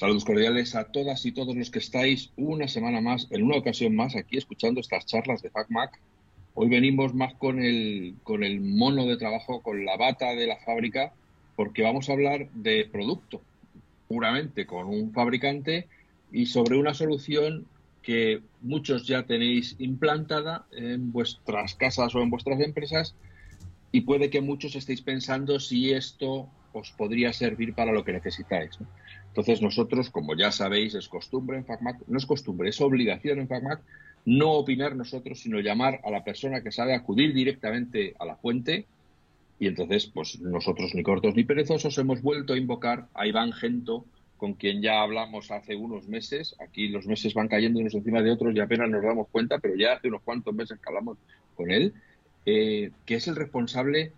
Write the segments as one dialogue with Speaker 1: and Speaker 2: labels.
Speaker 1: Saludos cordiales a todas y todos los que estáis una semana más, en una ocasión más, aquí escuchando estas charlas de FacMac. Hoy venimos más con el, con el mono de trabajo, con la bata de la fábrica, porque vamos a hablar de producto, puramente con un fabricante y sobre una solución que muchos ya tenéis implantada en vuestras casas o en vuestras empresas y puede que muchos estéis pensando si esto os podría servir para lo que necesitáis. Entonces nosotros, como ya sabéis, es costumbre en FacMac, no es costumbre, es obligación en FacMac no opinar nosotros, sino llamar a la persona que sabe acudir directamente a la fuente. Y entonces, pues nosotros ni cortos ni perezosos hemos vuelto a invocar a Iván Gento, con quien ya hablamos hace unos meses. Aquí los meses van cayendo unos encima de otros y apenas nos damos cuenta, pero ya hace unos cuantos meses que hablamos con él, eh, que es el responsable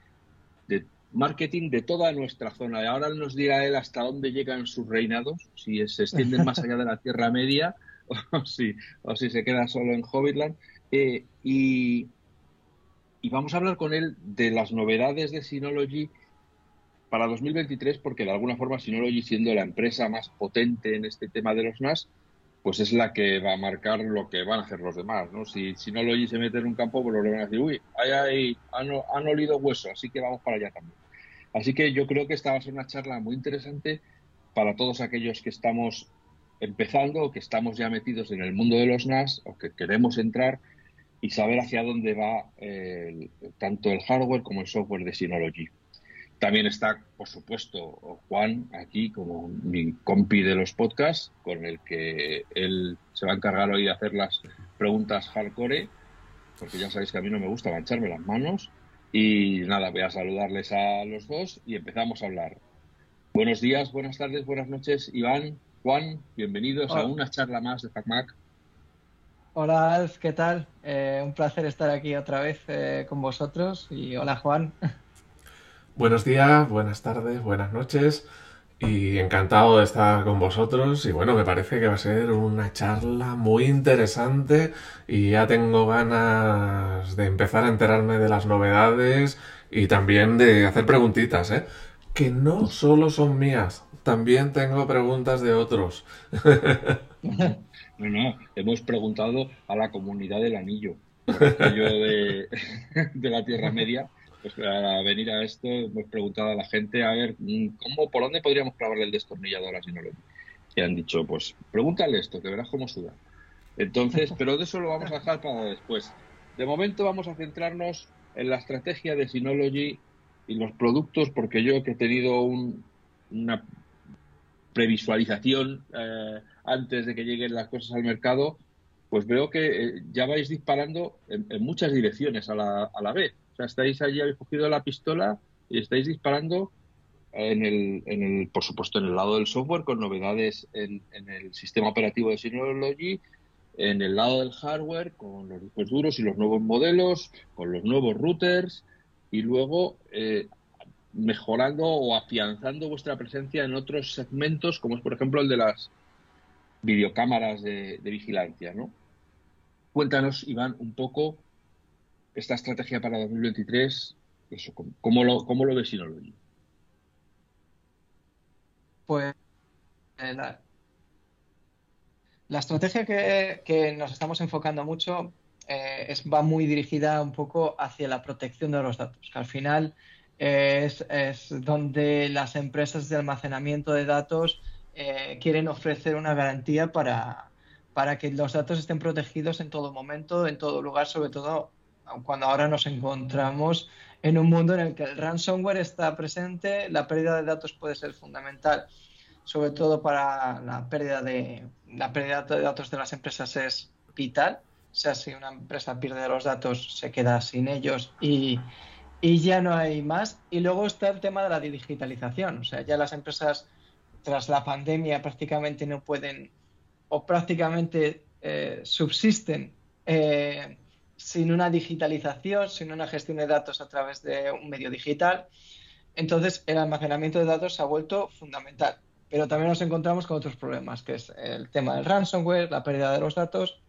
Speaker 1: de marketing de toda nuestra zona. Y ahora nos dirá él hasta dónde llegan sus reinados, si se extienden más allá de la Tierra Media o si, se queda solo en Hobbitland. Eh, y, y vamos a hablar con él de las novedades de Synology para 2023, porque de alguna forma Synology, siendo la empresa más potente en este tema de los NAS, pues es la que va a marcar lo que van a hacer los demás, ¿no? Si, si no lo se mete en un campo, pues lo van a decir, uy, ahí, han, han olido hueso, así que vamos para allá también. Así que yo creo que esta va a ser una charla muy interesante para todos aquellos que estamos empezando o que estamos ya metidos en el mundo de los NAS o que queremos entrar y saber hacia dónde va tanto el hardware como el software de Synology. También está, por supuesto, Juan aquí como mi compi de los podcasts, con el que él se va a encargar hoy de hacer las preguntas hardcore, porque ya sabéis que a mí no me gusta mancharme las manos. Y nada, voy a saludarles a los dos y empezamos a hablar. Buenos días, buenas tardes, buenas noches, Iván, Juan, bienvenidos a una charla más de FacMac.
Speaker 2: Hola Alf, ¿qué tal? Eh, un placer estar aquí otra vez eh, con vosotros y hola Juan.
Speaker 3: Buenos días, buenas tardes, buenas noches y encantado de estar con vosotros y bueno, me parece que va a ser una charla muy interesante y ya tengo ganas de empezar a enterarme de las novedades y también de hacer preguntitas, ¿eh? Que no solo son mías, también tengo preguntas de otros.
Speaker 1: no, no, hemos preguntado a la comunidad del anillo, yo de, de la Tierra Media pues para venir a esto hemos preguntado a la gente a ver mm, cómo, por dónde podríamos clavarle el destornillador a Synology. Y han dicho, pues pregúntale esto, que verás cómo suda. Entonces, pero de eso lo vamos a dejar para después. De momento vamos a centrarnos en la estrategia de Synology y los productos, porque yo que he tenido una previsualización eh, antes de que lleguen las cosas al mercado, pues veo que eh, ya vais disparando en, muchas direcciones a la, a la vez. O sea, estáis allí, habéis cogido la pistola y estáis disparando en el, en el, por supuesto, en el lado del software con novedades en, el sistema operativo de Synology, en el lado del hardware con los discos duros y los nuevos modelos, con los nuevos routers y luego eh, mejorando o afianzando vuestra presencia en otros segmentos, como es por ejemplo el de las videocámaras de, de vigilancia, ¿no? Cuéntanos, Iván, un poco esta estrategia para 2023, eso, ¿cómo, lo, cómo lo ves Synology?
Speaker 2: Pues eh, la, estrategia que, nos estamos enfocando mucho eh, es, va muy dirigida un poco hacia la protección de los datos, que al final es, donde las empresas de almacenamiento de datos eh, quieren ofrecer una garantía para, para que los datos estén protegidos en todo momento, en todo lugar, sobre todo cuando ahora nos encontramos en un mundo en el que el ransomware está presente, la pérdida de datos puede ser fundamental, sobre todo para la pérdida de la pérdida de datos de las empresas es vital. O sea, si una empresa pierde los datos, se queda sin ellos y, y ya no hay más. Y luego está el tema de la digitalización. O sea, ya las empresas tras la pandemia prácticamente no pueden o prácticamente eh, subsisten eh, sin una digitalización, sin una gestión de datos a través de un medio digital. Entonces, el almacenamiento de datos se ha vuelto fundamental. Pero también nos encontramos con otros problemas, que es el tema del ransomware, la pérdida de los datos.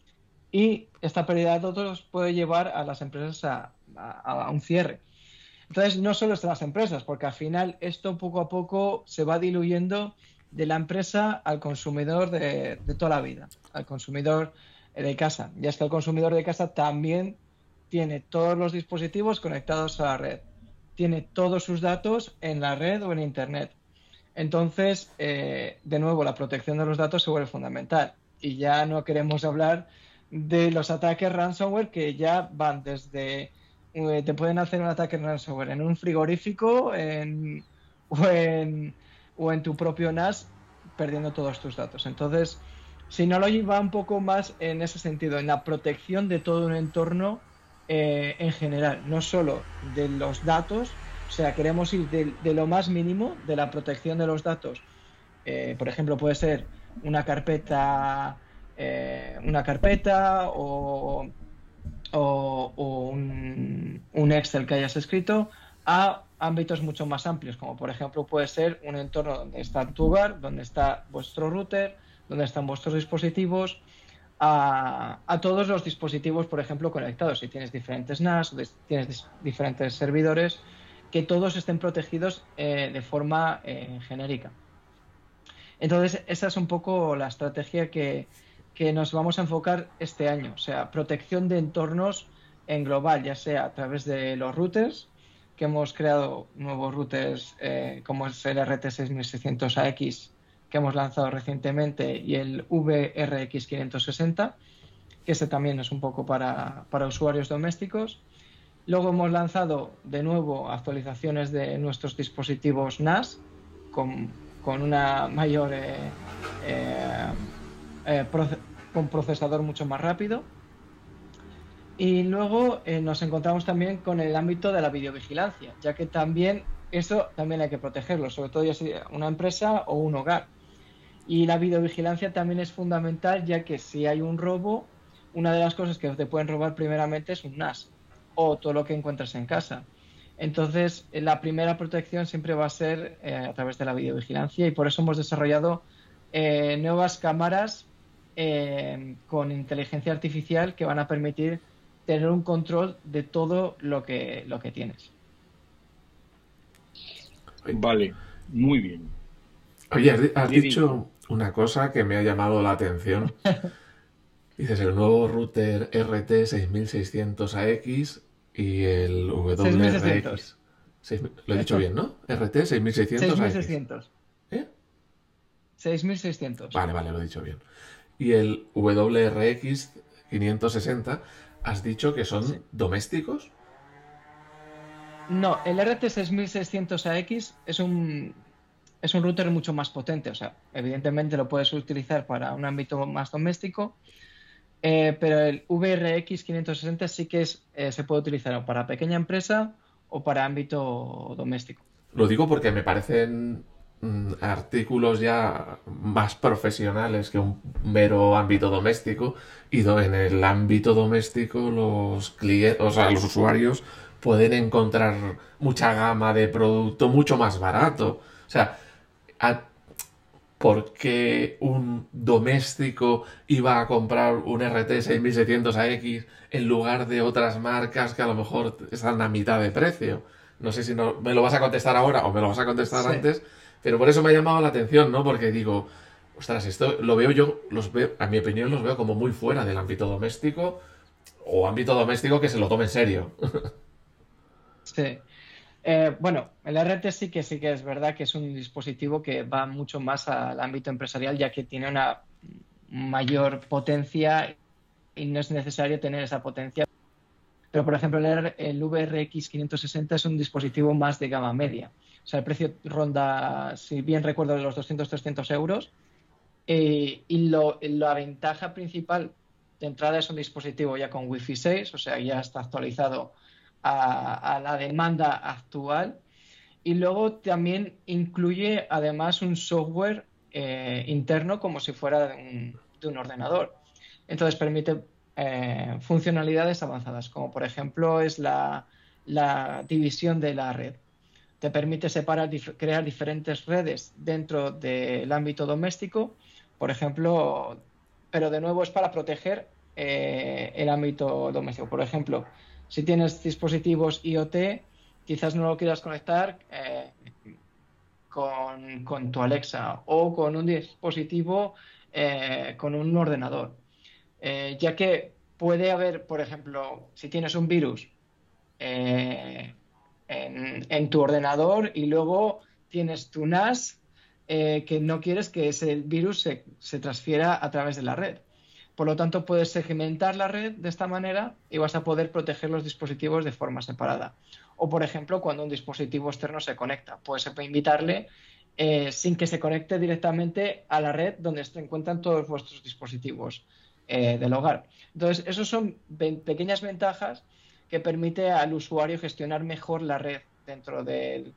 Speaker 2: Y esta pérdida de datos puede llevar a las empresas a, un cierre. Entonces, no solo están las empresas, porque al final esto poco a poco se va diluyendo de la empresa al consumidor de, toda la vida, al consumidor de casa. Ya es que el consumidor de casa también tiene todos los dispositivos conectados a la red, tiene todos sus datos en la red o en Internet. Entonces, eh, de nuevo, la protección de los datos se vuelve fundamental. Y ya no queremos hablar de los ataques ransomware que ya van desde... Eh, te pueden hacer un ataque ransomware en un frigorífico en, en, o en tu propio NAS perdiendo todos tus datos. Entonces, Synology va un poco más en ese sentido, en la protección de todo un entorno eh, en general, no solo de los datos, o sea, queremos ir de, lo más mínimo de la protección de los datos. Eh, por ejemplo, puede ser una carpeta, eh, una carpeta o, un, un, Excel que hayas escrito a ámbitos mucho más amplios, como por ejemplo puede ser un entorno donde está tu hogar, donde está vuestro router, donde están vuestros dispositivos, a, todos los dispositivos, por ejemplo, conectados. Si tienes diferentes NAS, tienes diferentes servidores, que todos estén protegidos eh, de forma eh, genérica. Entonces, esa es un poco la estrategia que, nos vamos a enfocar este año. O sea, protección de entornos en global, ya sea a través de los routers, que hemos creado nuevos routers eh, como es el RT6600AX que hemos lanzado recientemente y el VRX560, que ese también es un poco para, usuarios domésticos. Luego hemos lanzado de nuevo actualizaciones de nuestros dispositivos NAS con, una mayor eh, eh, eh, con procesador mucho más rápido. Y luego nos encontramos también con el ámbito de la videovigilancia, ya que también eso también hay que protegerlo, sobre todo ya sea una empresa o un hogar. Y la videovigilancia también es fundamental, ya que si hay un robo, una de las cosas que te pueden robar primeramente es un NAS o todo lo que encuentras en casa. Entonces, la primera protección siempre va a ser eh, a través de la videovigilancia y por eso hemos desarrollado eh, nuevas cámaras eh, con inteligencia artificial que van a permitir tener un control de todo lo que, lo que tienes.
Speaker 1: Vale, muy bien.
Speaker 3: Oye, has, dicho una cosa que me ha llamado la atención. Dices el nuevo router RT6600AX y el WRX. lo he dicho bien, ¿no? RT 6600
Speaker 2: 6600. ¿Eh? 6600.
Speaker 3: Vale, vale, lo he dicho bien. Y el WRX 560, ¿has dicho que son domésticos?
Speaker 2: No, el RT6600AX es un es un router mucho más potente. O sea, evidentemente lo puedes utilizar para un ámbito más doméstico, eh, pero el VRX 560 sí que es, eh, se puede utilizar para pequeña empresa o para ámbito doméstico.
Speaker 3: Lo digo porque me parecen mm, artículos ya más profesionales que un mero ámbito doméstico y en el ámbito doméstico los clientes, o sea, los usuarios pueden encontrar mucha gama de producto mucho más barato. O sea, por qué un doméstico iba a comprar un RT 6600 AX en lugar de otras marcas que a lo mejor están a mitad de precio. No sé si no, me lo vas a contestar ahora o me lo vas a contestar antes, pero por eso me ha llamado la atención, ¿no? Porque digo, ostras, esto lo veo yo, los veo, a mi opinión los veo como muy fuera del ámbito doméstico o ámbito doméstico que se lo tome en serio.
Speaker 2: Sí. Eh, bueno, el RT sí que sí que es verdad que es un dispositivo que va mucho más al ámbito empresarial, ya que tiene una mayor potencia y no es necesario tener esa potencia. Pero, por ejemplo, el, el VRX 560 es un dispositivo más de gama media. O sea, el precio ronda, si bien recuerdo, los 200-300 euros. Eh, y la ventaja principal de entrada es un dispositivo ya con Wi-Fi 6, o sea, ya está actualizado a, la demanda actual. Y luego también incluye además un software eh, interno como si fuera de un, ordenador. Entonces permite eh, funcionalidades avanzadas, como por ejemplo es la, división de la red. Te permite separar, crear diferentes redes dentro del ámbito doméstico, por ejemplo, pero de nuevo es para proteger eh, el ámbito doméstico. Por ejemplo, si tienes dispositivos IoT, quizás no lo quieras conectar eh, con, tu Alexa o con un dispositivo, eh, con un ordenador. Eh, ya que puede haber, por ejemplo, si tienes un virus en, tu ordenador y luego tienes tu NAS que no quieres que ese virus se, se transfiera a través de la red. Por lo tanto, puedes segmentar la red de esta manera y vas a poder proteger los dispositivos de forma separada. O, por ejemplo, cuando un dispositivo externo se conecta, puedes invitarle eh, sin que se conecte directamente a la red donde se encuentran todos vuestros dispositivos eh, del hogar. Entonces, esas son pequeñas ventajas que permite al usuario gestionar mejor la red dentro del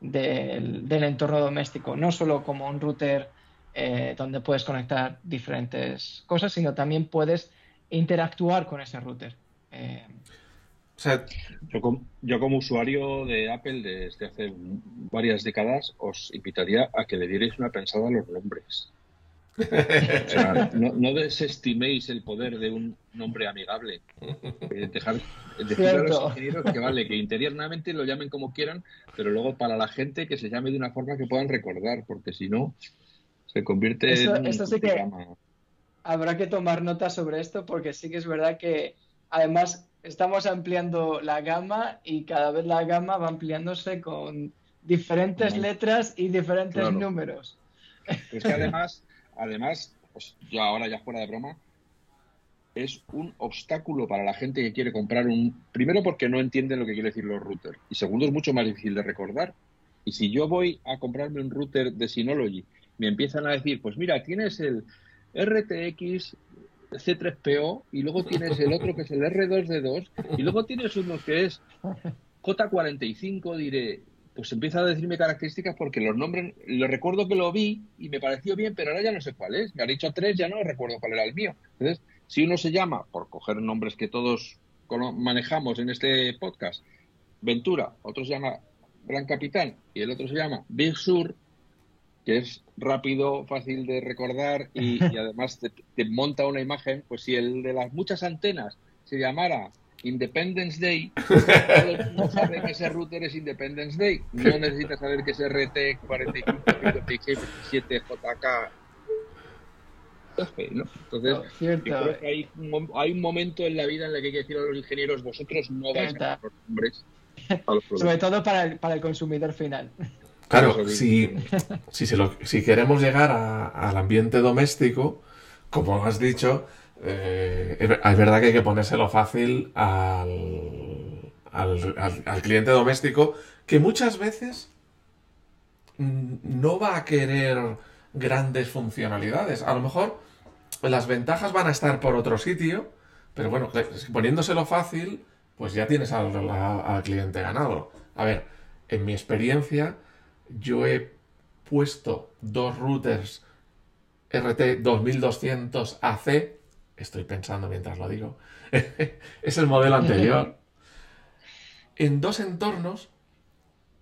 Speaker 2: entorno doméstico, no solo como un router eh, donde puedes conectar diferentes cosas, sino también puedes interactuar con ese router. Eh,
Speaker 1: yo, como, usuario de Apple desde hace varias décadas os invitaría a que le dierais una pensada a los nombres. no, desestiméis el poder de un nombre amigable. Eh, dejar, decir a los ingenieros que vale, que interiormente lo llamen como quieran, pero luego para la gente que se llame de una forma que puedan recordar, porque si no, se convierte en.
Speaker 2: Esto sí que habrá que tomar nota sobre esto porque sí que es verdad que además estamos ampliando la gama y cada vez la gama va ampliándose con diferentes letras y diferentes números.
Speaker 1: Es que además, además, pues yo ahora ya fuera de broma, es un obstáculo para la gente que quiere comprar un. Primero, porque no entienden lo que quiere decir los routers. Y segundo, es mucho más difícil de recordar. Y si yo voy a comprarme un router de Synology me empiezan a decir, pues mira, tienes el RTX C3PO y luego tienes el otro que es el R2D2 y luego tienes uno que es J45, diré, pues empieza a decirme características porque los nombres, lo recuerdo que lo vi y me pareció bien, pero ahora ya no sé cuál es. Me ha dicho tres, ya no recuerdo cuál era el mío. Entonces, si uno se llama, por coger nombres que todos manejamos en este podcast, Ventura, otro se llama Gran Capitán y el otro se llama Big Sur, que es rápido, fácil de recordar y, además te, monta una imagen, pues si el de las muchas antenas se llamara Independence Day, no sabe que ese router es Independence Day, no necesitas saber que es RT 4557 JK. Entonces, creo que hay un, hay un momento en la vida en el que hay que decir a los ingenieros, vosotros no vais a los nombres.
Speaker 2: Sobre todo para el, para el consumidor final.
Speaker 3: Claro, si, si, queremos llegar al ambiente doméstico, como has dicho, eh, es verdad que hay que ponérselo fácil al, al, cliente doméstico, que muchas veces no va a querer grandes funcionalidades. A lo mejor las ventajas van a estar por otro sitio, pero bueno, poniéndoselo fácil, pues ya tienes al, al cliente ganado. A ver, en mi experiencia, yo he puesto dos routers RT 2200 AC, estoy pensando mientras lo digo, es el modelo anterior, en dos entornos,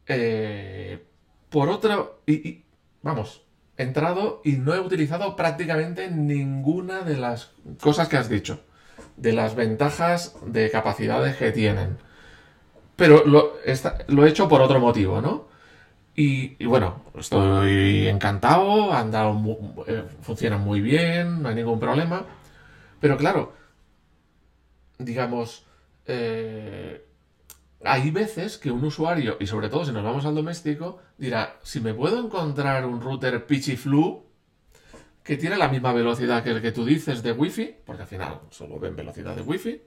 Speaker 3: eh, por otro, y, vamos, he entrado y no he utilizado prácticamente ninguna de las cosas que has dicho, de las ventajas de capacidades que tienen. Pero lo, lo he hecho por otro motivo, ¿no? Y, bueno, estoy encantado, han dado, eh, funcionan muy bien, no hay ningún problema. Pero claro, digamos, eh, hay veces que un usuario, y sobre todo si nos vamos al doméstico, dirá, si me puedo encontrar un router Flu que tiene la misma velocidad que el que tú dices de Wi-Fi, porque al final solo ven velocidad de Wi-Fi,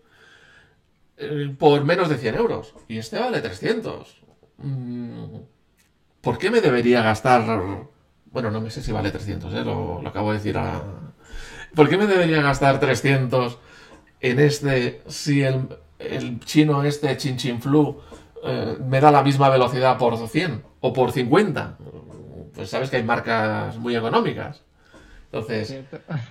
Speaker 3: eh, por menos de 100 euros. Y este vale 300. ¿Por qué me debería gastar... Bueno, no me sé si vale 300, ¿eh? lo, acabo de decir a... ¿Por qué me debería gastar 300 en este si el, chino este Chin Chin Flu eh, me da la misma velocidad por 100 o por 50? Pues sabes que hay marcas muy económicas. Entonces,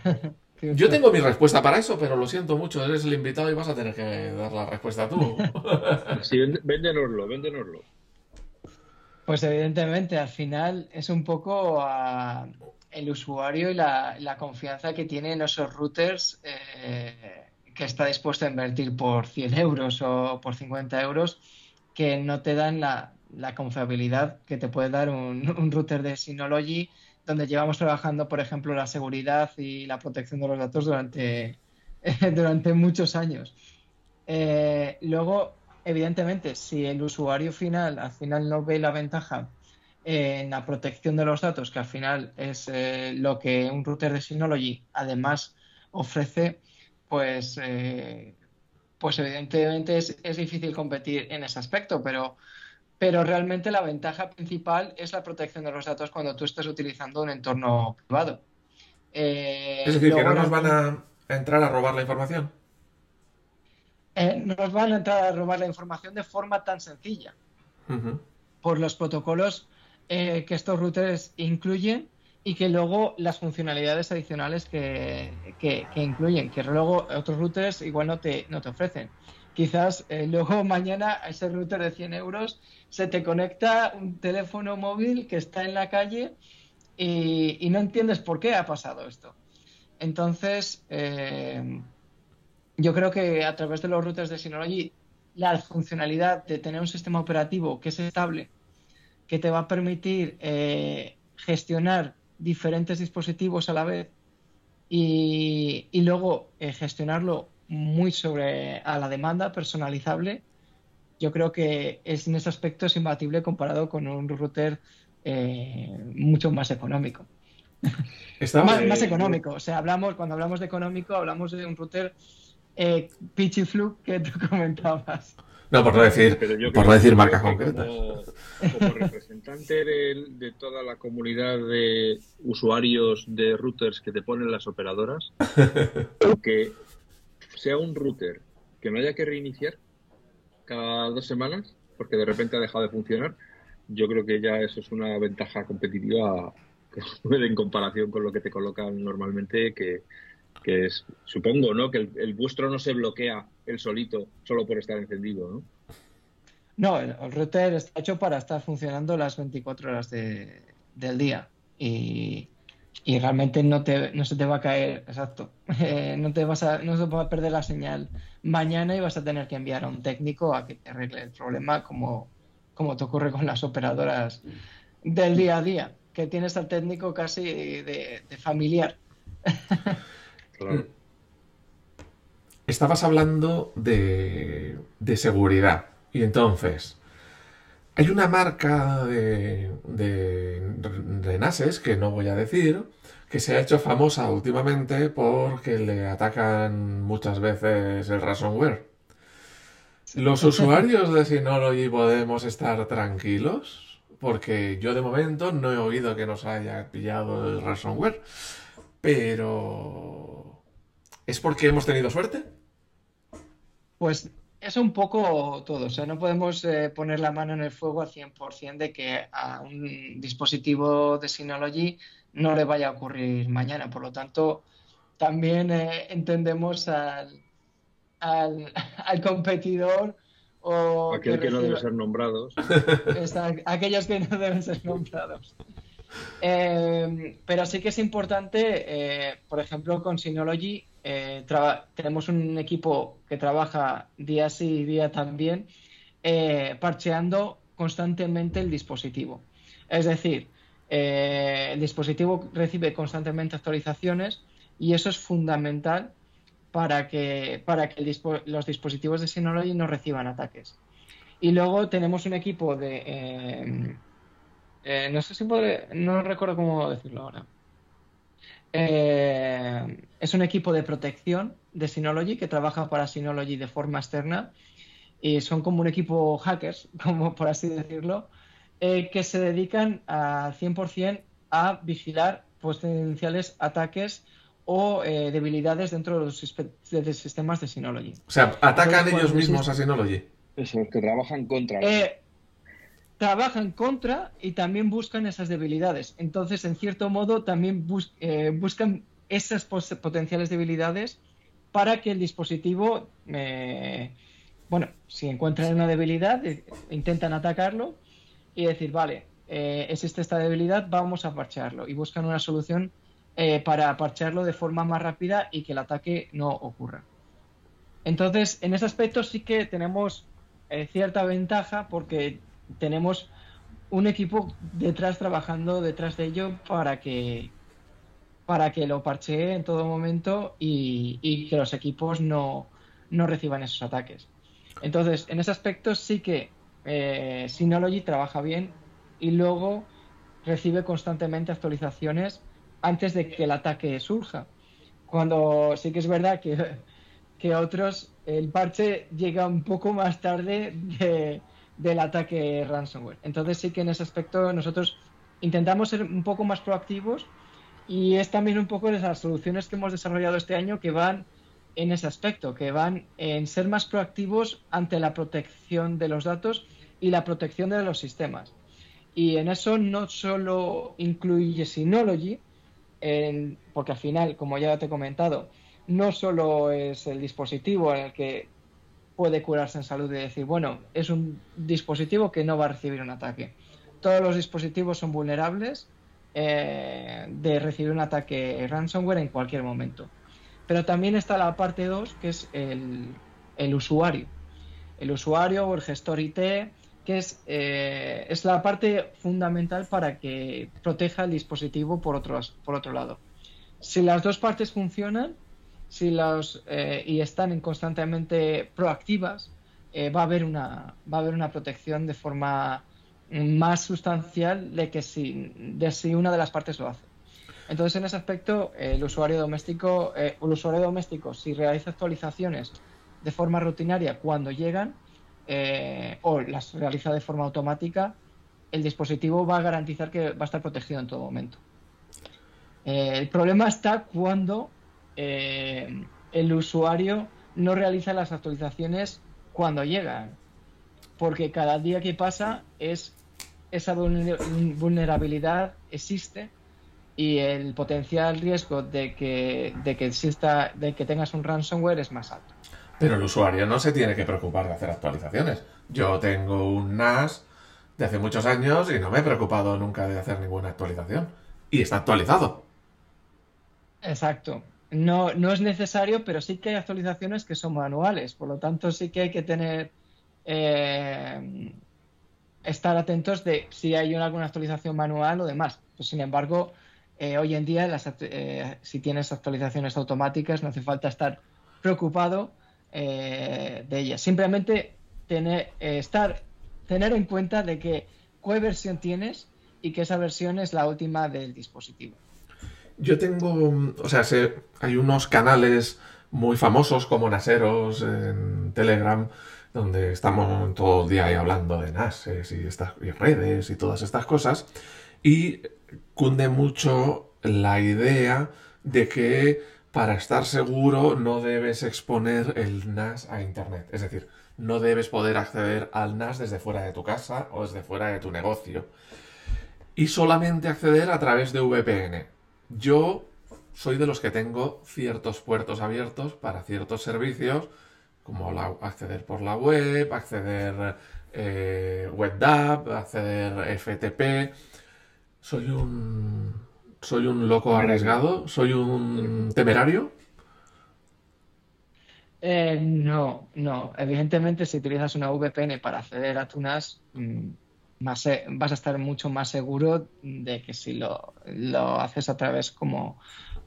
Speaker 3: yo tengo mi respuesta para eso, pero lo siento mucho, eres el invitado y vas a tener que dar la respuesta tú.
Speaker 1: Sí, véndenoslo, véndenoslo.
Speaker 2: Pues evidentemente, al final es un poco el usuario y la, confianza que tiene en esos routers eh, que está dispuesto a invertir por 100 euros o por 50 euros que no te dan la, confiabilidad que te puede dar un, router de Synology, donde llevamos trabajando, por ejemplo, la seguridad y la protección de los datos durante, durante muchos años. Eh, luego, evidentemente, si el usuario final al final no ve la ventaja en la protección de los datos, que al final es eh, lo que un router de Synology además ofrece, pues, eh, pues evidentemente es, es, difícil competir en ese aspecto, pero, pero realmente la ventaja principal es la protección de los datos cuando tú estás utilizando un entorno privado.
Speaker 3: Eh, es decir, que no nos van a entrar a robar la información.
Speaker 2: Nos van a entrar a robar la información de forma tan sencilla. Por los protocolos eh, que estos routers incluyen y que luego las funcionalidades adicionales que, incluyen, que luego otros routers igual no te, no te ofrecen. Quizás eh, luego mañana a ese router de 100 euros se te conecta un teléfono móvil que está en la calle y, no entiendes por qué ha pasado esto. Entonces, eh, yo creo que a través de los routers de Synology, la funcionalidad de tener un sistema operativo que es estable, que te va a permitir eh, gestionar diferentes dispositivos a la vez y, luego eh, gestionarlo muy sobre a la demanda, personalizable, yo creo que es, en ese aspecto es imbatible comparado con un router eh, mucho más económico. más, económico. O sea, hablamos, cuando hablamos de económico, hablamos de un router eh, Pitchy Fluke que tú comentabas.
Speaker 3: No, por no decir, por no decir marcas concretas.
Speaker 1: Como, representante de, toda la comunidad de usuarios de routers que te ponen las operadoras, que sea un router que no haya que reiniciar cada dos semanas, porque de repente ha dejado de funcionar, yo creo que ya eso es una ventaja competitiva en comparación con lo que te colocan normalmente, que, que es, supongo, ¿no? Que el, vuestro no se bloquea el solito solo por estar encendido, ¿no?
Speaker 2: No, el, router está hecho para estar funcionando las 24 horas del día y, realmente no, te, no se te va a caer, exacto, eh, no, te vas a, no se va a perder la señal mañana y vas a tener que enviar a un técnico a que te arregle el problema como, como te ocurre con las operadoras del día a día, que tienes al técnico casi de, de familiar.
Speaker 3: Mm. Estabas hablando de, seguridad. Y entonces, hay una marca de, de, NASes, que no voy a decir, que se ha hecho famosa últimamente porque le atacan muchas veces el ransomware. ¿Los usuarios de Synology podemos estar tranquilos? Porque yo de momento no he oído que nos haya pillado el ransomware. Pero... ¿Es porque hemos tenido suerte?
Speaker 2: Pues es un poco todo. O sea, no podemos eh, poner la mano en el fuego al 100% de que a un dispositivo de Synology no le vaya a ocurrir mañana. Por lo tanto, también eh, entendemos al, al, competidor o...
Speaker 1: Aquel que, no debe ser nombrados.
Speaker 2: aquellos que no deben ser nombrados. Eh, pero sí que es importante, eh, por ejemplo, con Synology eh, tenemos un equipo que trabaja día sí y día también, parcheando constantemente el dispositivo. Es decir, el dispositivo recibe constantemente actualizaciones y eso es fundamental para que, para que los dispositivos de Synology no reciban ataques. Y luego tenemos un equipo de eh, no sé si podré, no recuerdo cómo decirlo ahora. Eh, es un equipo de protección de Synology que trabaja para Synology de forma externa y son como un equipo hackers, como por así decirlo, eh, que se dedican al 100% a vigilar potenciales ataques o debilidades dentro de los, sistemas de Synology.
Speaker 3: O sea, atacan ellos mismos a Synology.
Speaker 1: Eso, que trabajan contra
Speaker 2: trabajan contra y también buscan esas debilidades. Entonces, en cierto modo, también eh, buscan esas potenciales debilidades para que el dispositivo, eh, bueno, si encuentran una debilidad, eh, intentan atacarlo y decir, vale, existe esta debilidad, vamos a parchearlo. Y buscan una solución para parchearlo de forma más rápida y que el ataque no ocurra. Entonces, en ese aspecto sí que tenemos cierta ventaja porque tenemos un equipo detrás trabajando detrás de ello para que para que lo parchee en todo momento y, que los equipos no, reciban esos ataques. Entonces, en ese aspecto sí que eh, Synology trabaja bien y luego recibe constantemente actualizaciones antes de que el ataque surja. Cuando sí que es verdad que, que otros, el parche llega un poco más tarde del ataque ransomware. Entonces sí que en ese aspecto nosotros intentamos ser un poco más proactivos y es también un poco de las soluciones que hemos desarrollado este año que van en ese aspecto, que van en ser más proactivos ante la protección de los datos y la protección de los sistemas. Y en eso no solo incluye Synology, porque al final, como ya te he comentado, no solo es el dispositivo en el que puede curarse en salud y decir, bueno, es un dispositivo que no va a recibir un ataque. Todos los dispositivos son vulnerables eh, de recibir un ataque ransomware en cualquier momento. Pero también está la parte 2, que es el, usuario. El usuario o el gestor IT, que es, eh, es la parte fundamental para que proteja el dispositivo por, por otro lado. Si las dos partes funcionan si los, eh, y están constantemente proactivas, va, a haber una, va a haber una protección de forma más sustancial de que si, de si una de las partes lo hace. Entonces, en ese aspecto, el usuario doméstico, eh, el usuario doméstico, si realiza actualizaciones de forma rutinaria cuando llegan eh, o las realiza de forma automática, el dispositivo va a garantizar que va a estar protegido en todo momento. Eh, el problema está cuando el usuario no realiza las actualizaciones cuando llegan, porque cada día que pasa es esa vulnerabilidad existe y el potencial riesgo de que, de que exista, de que tengas un ransomware es más alto.
Speaker 3: Pero el usuario no se tiene que preocupar de hacer actualizaciones. Yo tengo un NAS de hace muchos años y no me he preocupado nunca de hacer ninguna actualización. Y está actualizado.
Speaker 2: Exacto. No, no es necesario, pero sí que hay actualizaciones que son manuales. Por lo tanto, sí que hay que tener eh, estar atentos de si hay alguna actualización manual o demás. Pues, sin embargo, eh, hoy en día, eh, si tienes actualizaciones automáticas, no hace falta estar preocupado de ellas. Simplemente tener, estar, tener en cuenta de que qué versión tienes y que esa versión es la última del dispositivo.
Speaker 3: Yo tengo, o sea, hay unos canales muy famosos como Naseros en Telegram donde estamos todo el día ahí hablando de NASes y, estas, redes y todas estas cosas, y cunde mucho la idea de que para estar seguro no debes exponer el NAS a Internet. Es decir, no debes poder acceder al NAS desde fuera de tu casa o desde fuera de tu negocio. Y solamente acceder a través de VPN. Yo soy de los que tengo ciertos puertos abiertos para ciertos servicios como acceder por la web, acceder eh, WebDAV, acceder FTP. Soy un. Soy un loco arriesgado, soy un temerario.
Speaker 2: Eh, no, no. Evidentemente, si utilizas una VPN para acceder a tu NAS, mm, vas a estar mucho más seguro de que si lo, haces a través como,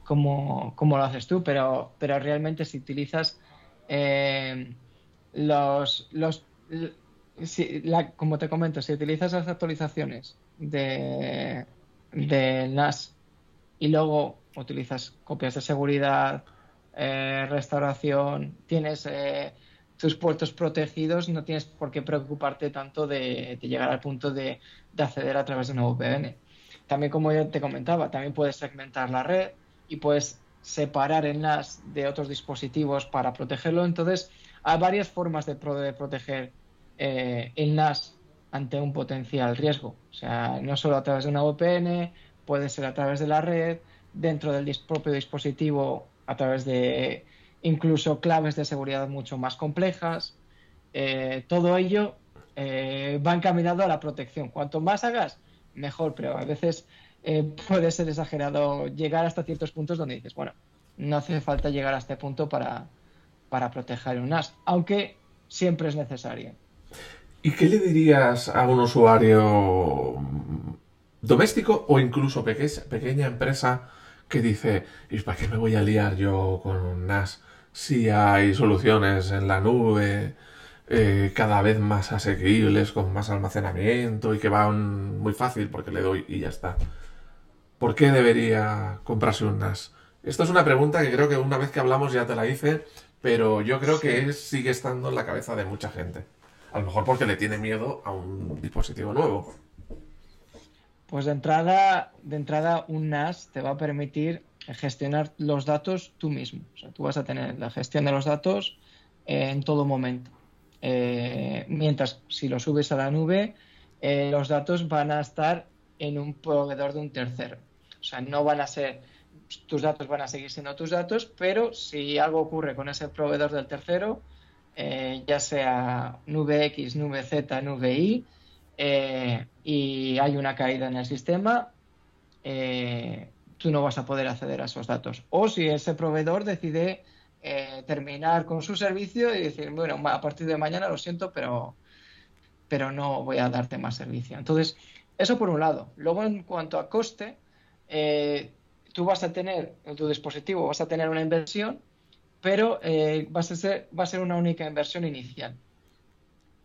Speaker 2: como, como, lo haces tú, pero, pero realmente si utilizas eh, los, los como te comento, si utilizas las actualizaciones de, de NAS y luego utilizas copias de seguridad, eh, restauración, tienes eh, tus puertos protegidos, no tienes por qué preocuparte tanto de, llegar al punto de, de, acceder a través de una VPN. También, como yo te comentaba, también puedes segmentar la red y puedes separar NAS de otros dispositivos para protegerlo. Entonces, hay varias formas de, proteger eh, el NAS ante un potencial riesgo. O sea, no solo a través de una VPN, puede ser a través de la red, dentro del propio dispositivo, a través de incluso claves de seguridad mucho más complejas. Eh, todo ello eh, va encaminado a la protección. Cuanto más hagas, mejor, pero a veces eh, puede ser exagerado llegar hasta ciertos puntos donde dices, bueno, no hace falta llegar a este punto para, para proteger un NAS, aunque siempre es necesario.
Speaker 3: ¿Y qué le dirías a un usuario doméstico o incluso pequeña empresa que dice, ¿y para qué me voy a liar yo con un NAS si hay soluciones en la nube eh, cada vez más asequibles, con más almacenamiento y que van muy fácil porque le doy y ya está? ¿Por qué debería comprarse un NAS? Esto es una pregunta que creo que una vez que hablamos ya te la hice, pero yo creo que sigue estando en la cabeza de mucha gente. A lo mejor porque le tiene miedo a un dispositivo nuevo.
Speaker 2: Pues de entrada, de entrada un NAS te va a permitir gestionar los datos tú mismo. O sea, tú vas a tener la gestión de los datos en todo momento. Eh, mientras si lo subes a la nube, eh, los datos van a estar en un proveedor de un tercero. O sea, no van a ser, tus datos van a seguir siendo tus datos, pero si algo ocurre con ese proveedor del tercero, eh, ya sea nube X, nube Z, nube Y, eh, y hay una caída en el sistema, eh, tú no vas a poder acceder a esos datos. O si ese proveedor decide eh, terminar con su servicio y decir, bueno, a partir de mañana lo siento, pero, pero no voy a darte más servicio. Entonces, eso por un lado. Luego, en cuanto a coste, tú vas a tener, en tu dispositivo vas a tener una inversión, pero va, a ser, va a ser una única inversión inicial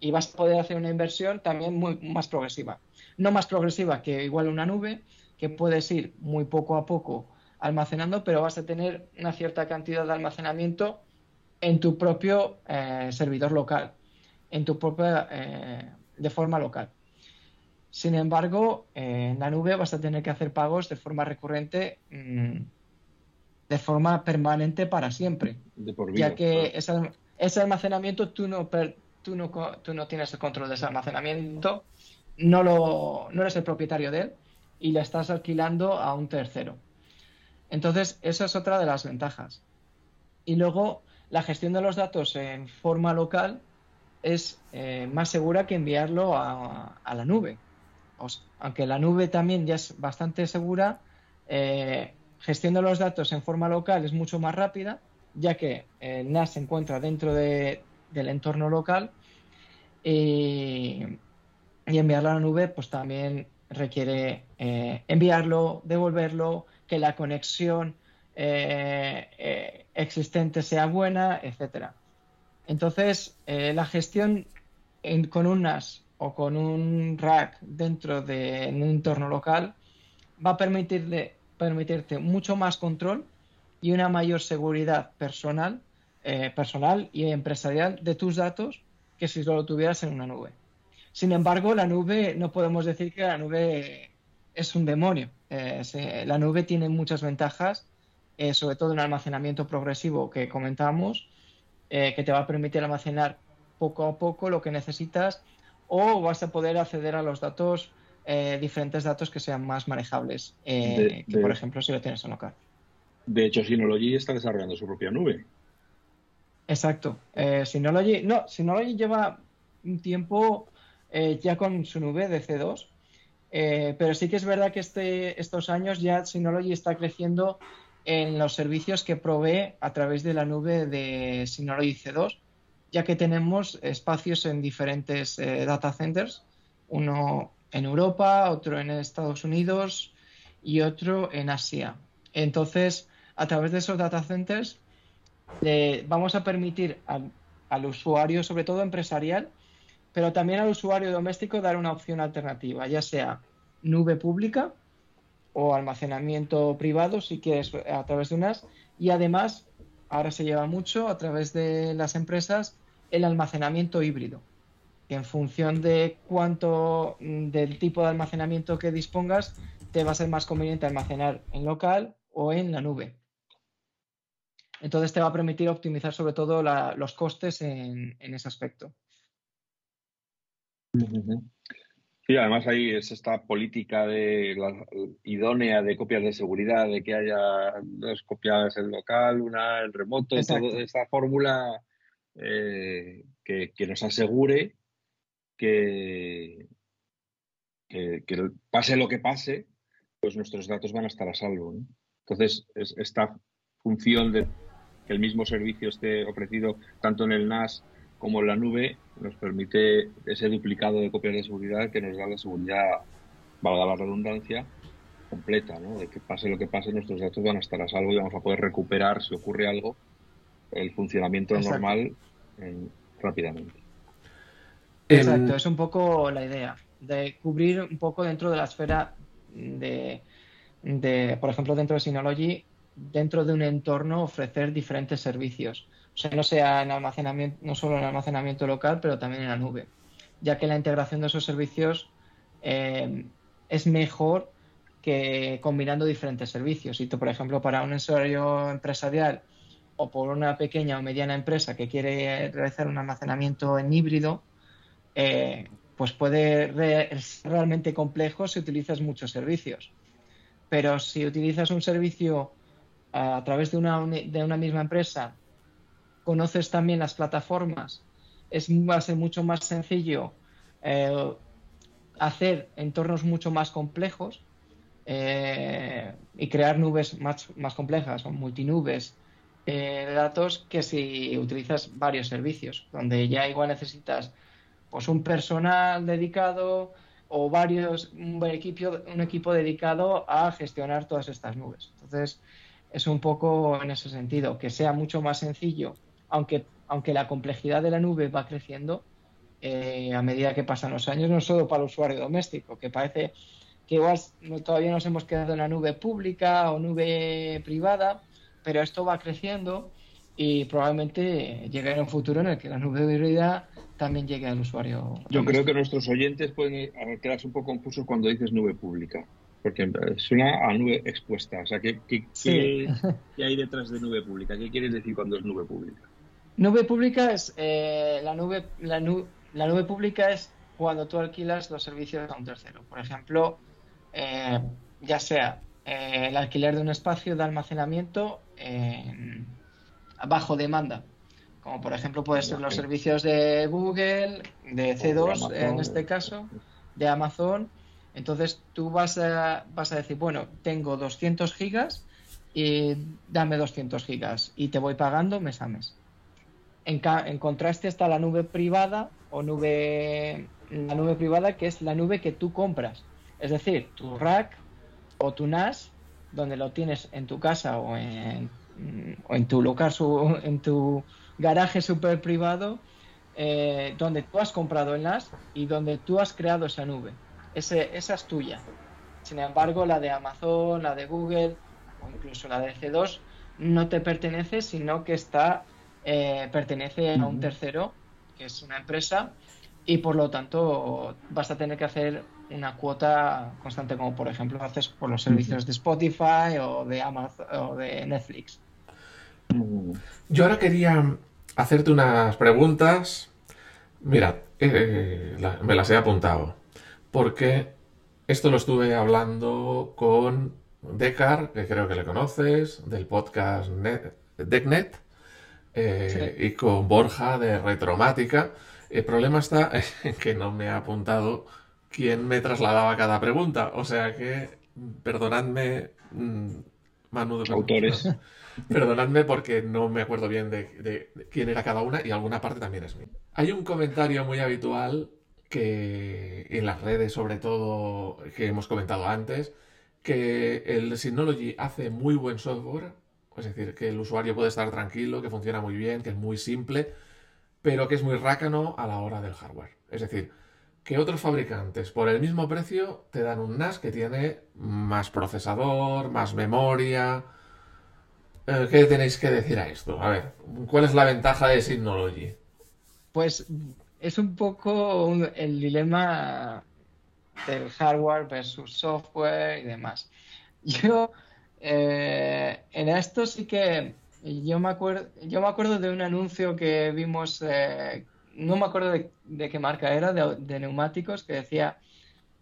Speaker 2: y vas a poder hacer una inversión también muy más progresiva. No más progresiva que igual una nube, que puedes ir muy poco a poco almacenando, pero vas a tener una cierta cantidad de almacenamiento en tu propio eh, servidor local, en tu propia, eh, de forma local. Sin embargo, eh, en la nube vas a tener que hacer pagos de forma recurrente, mm, de forma permanente para siempre, ya que ese, ese, almacenamiento tú no, tú no, tú no tienes el control de ese almacenamiento, no, lo, no eres el propietario de él y le estás alquilando a un tercero. Entonces, esa es otra de las ventajas. Y luego, la gestión de los datos en forma local es eh, más segura que enviarlo a, la nube. aunque la nube también ya es bastante segura, eh, gestión de los datos en forma local es mucho más rápida, ya que el NAS se encuentra dentro de, del entorno local. Y, enviarlo a la nube, pues también requiere eh, enviarlo, devolverlo, que la conexión eh, eh, existente sea buena, etcétera. Entonces, la gestión con un NAS o con un rack dentro de un entorno local va a permitirte mucho más control y una mayor seguridad personal personal y empresarial de tus datos que si solo tuvieras en una nube. Sin embargo, la nube, no podemos decir que la nube es un demonio. Eh, la nube tiene muchas ventajas, eh, sobre todo en almacenamiento progresivo que comentamos, que te va a permitir almacenar poco a poco lo que necesitas o vas a poder acceder a los datos, diferentes datos que sean más manejables que, por ejemplo, si lo tienes en local.
Speaker 1: De hecho, Synology está desarrollando su propia nube.
Speaker 2: Exacto. Eh, Synology, no, Synology lleva un tiempo eh, ya con su nube de C2, eh, pero sí que es verdad que este, estos años ya Synology está creciendo en los servicios que provee a través de la nube de Synology C2, ya que tenemos espacios en diferentes eh, data centers, uno en Europa, otro en Estados Unidos y otro en Asia. Entonces, a través de esos data centers vamos a permitir al, usuario, sobre todo empresarial, pero también al usuario doméstico dar una opción alternativa, ya sea nube pública o almacenamiento privado, si quieres, a través de unas. Y además, ahora se lleva mucho a través de las empresas el almacenamiento híbrido, que en función de cuánto del tipo de almacenamiento que dispongas, te va a ser más conveniente almacenar en local o en la nube. Entonces te va a permitir optimizar sobre todo los costes en, ese aspecto.
Speaker 1: Sí, además ahí es esta política de la, idónea de copias de seguridad, de que haya dos copias en local, una en remoto, toda esta fórmula eh, que, nos asegure que, que, pase lo que pase, pues nuestros datos van a estar a salvo. Entonces, esta función de que el mismo servicio esté ofrecido tanto en el NAS como la nube nos permite ese duplicado de copias de seguridad que nos da la seguridad, valga la redundancia, completa, ¿no? De que pase lo que pase, nuestros datos van a estar a salvo y vamos a poder recuperar, si ocurre algo, el funcionamiento normal rápidamente.
Speaker 2: Exacto, es un poco la idea, de cubrir un poco dentro de la esfera de, de por ejemplo, dentro de Synology, dentro de un entorno ofrecer diferentes servicios. O sea, no sea en almacenamiento, no solo en almacenamiento local, pero también en la nube. Ya que la integración de esos servicios eh, es mejor que combinando diferentes servicios. Y por ejemplo, para un usuario empresarial o por una pequeña o mediana empresa que quiere realizar un almacenamiento en híbrido, eh, pues puede ser realmente complejo si utilizas muchos servicios. Pero si utilizas un servicio a través de una, de una misma empresa, conoces también las plataformas, es, va a ser mucho más sencillo eh, hacer entornos mucho más complejos eh, y crear nubes más, más complejas o multinubes eh, de datos que si utilizas varios servicios, donde ya igual necesitas pues un personal dedicado o varios, un equipo, un equipo dedicado a gestionar todas estas nubes. Entonces, es un poco en ese sentido, que sea mucho más sencillo, aunque, aunque la complejidad de la nube va creciendo eh, a medida que pasan los años, no solo para el usuario doméstico, que parece que igual todavía nos hemos quedado en la nube pública o nube privada, pero esto va creciendo y probablemente llegue en un futuro en el que la nube híbrida también llegue al usuario.
Speaker 1: Yo creo que nuestros oyentes pueden quedarse un poco confusos cuando dices nube pública porque suena a nube expuesta. O sea, ¿qué, hay detrás de nube pública? ¿Qué quieres decir cuando es nube pública?
Speaker 2: Nube pública es eh, la nube la, la, nube pública es cuando tú alquilas los servicios a un tercero. Por ejemplo, eh, ya sea eh, el alquiler de un espacio de almacenamiento bajo demanda, como por ejemplo puede ser los servicios de Google, de C2 en este caso, de Amazon entonces tú vas a, vas a decir, bueno, tengo 200 gigas y dame 200 gigas y te voy pagando mes a mes. En, contraste está la nube privada o nube, la nube privada que es la nube que tú compras. Es decir, tu rack o tu NAS, donde lo tienes en tu casa o en, o en tu local, en tu garaje super privado, eh, donde tú has comprado el NAS y donde tú has creado esa nube esa es tuya. Sin embargo, la de Amazon, la de Google o incluso la de C2 no te pertenece, sino que está eh, pertenece a un tercero, que es una empresa, y por lo tanto vas a tener que hacer una cuota constante, como por ejemplo haces por los servicios de Spotify o de Amazon o de Netflix.
Speaker 3: Yo ahora quería hacerte unas preguntas. Mira, eh, me las he apuntado porque esto lo estuve hablando con Decar, que creo que le conoces, del podcast DeckNet, eh, y con Borja de Retromática. El problema está en que no me ha apuntado quién me trasladaba cada pregunta. O sea que, perdonadme, mm, Manu de
Speaker 1: Autores.
Speaker 3: Perdonadme porque no me acuerdo bien de, de, quién era cada una y alguna parte también es mía. Hay un comentario muy habitual que en las redes, sobre todo, que hemos comentado antes, que el Synology hace muy buen software, es decir, que el usuario puede estar tranquilo, que funciona muy bien, que es muy simple, pero que es muy rácano a la hora del hardware. Es decir, que otros fabricantes por el mismo precio te dan un NAS que tiene más procesador, más memoria. Eh, ¿Qué tenéis que decir a esto? A ver, ¿cuál es la ventaja de Synology?
Speaker 2: Pues es un poco el dilema del hardware versus software y demás. Yo eh, en esto sí que yo me acuerdo, yo me acuerdo de un anuncio que vimos, eh, no me acuerdo de, qué marca era, de, neumáticos, que decía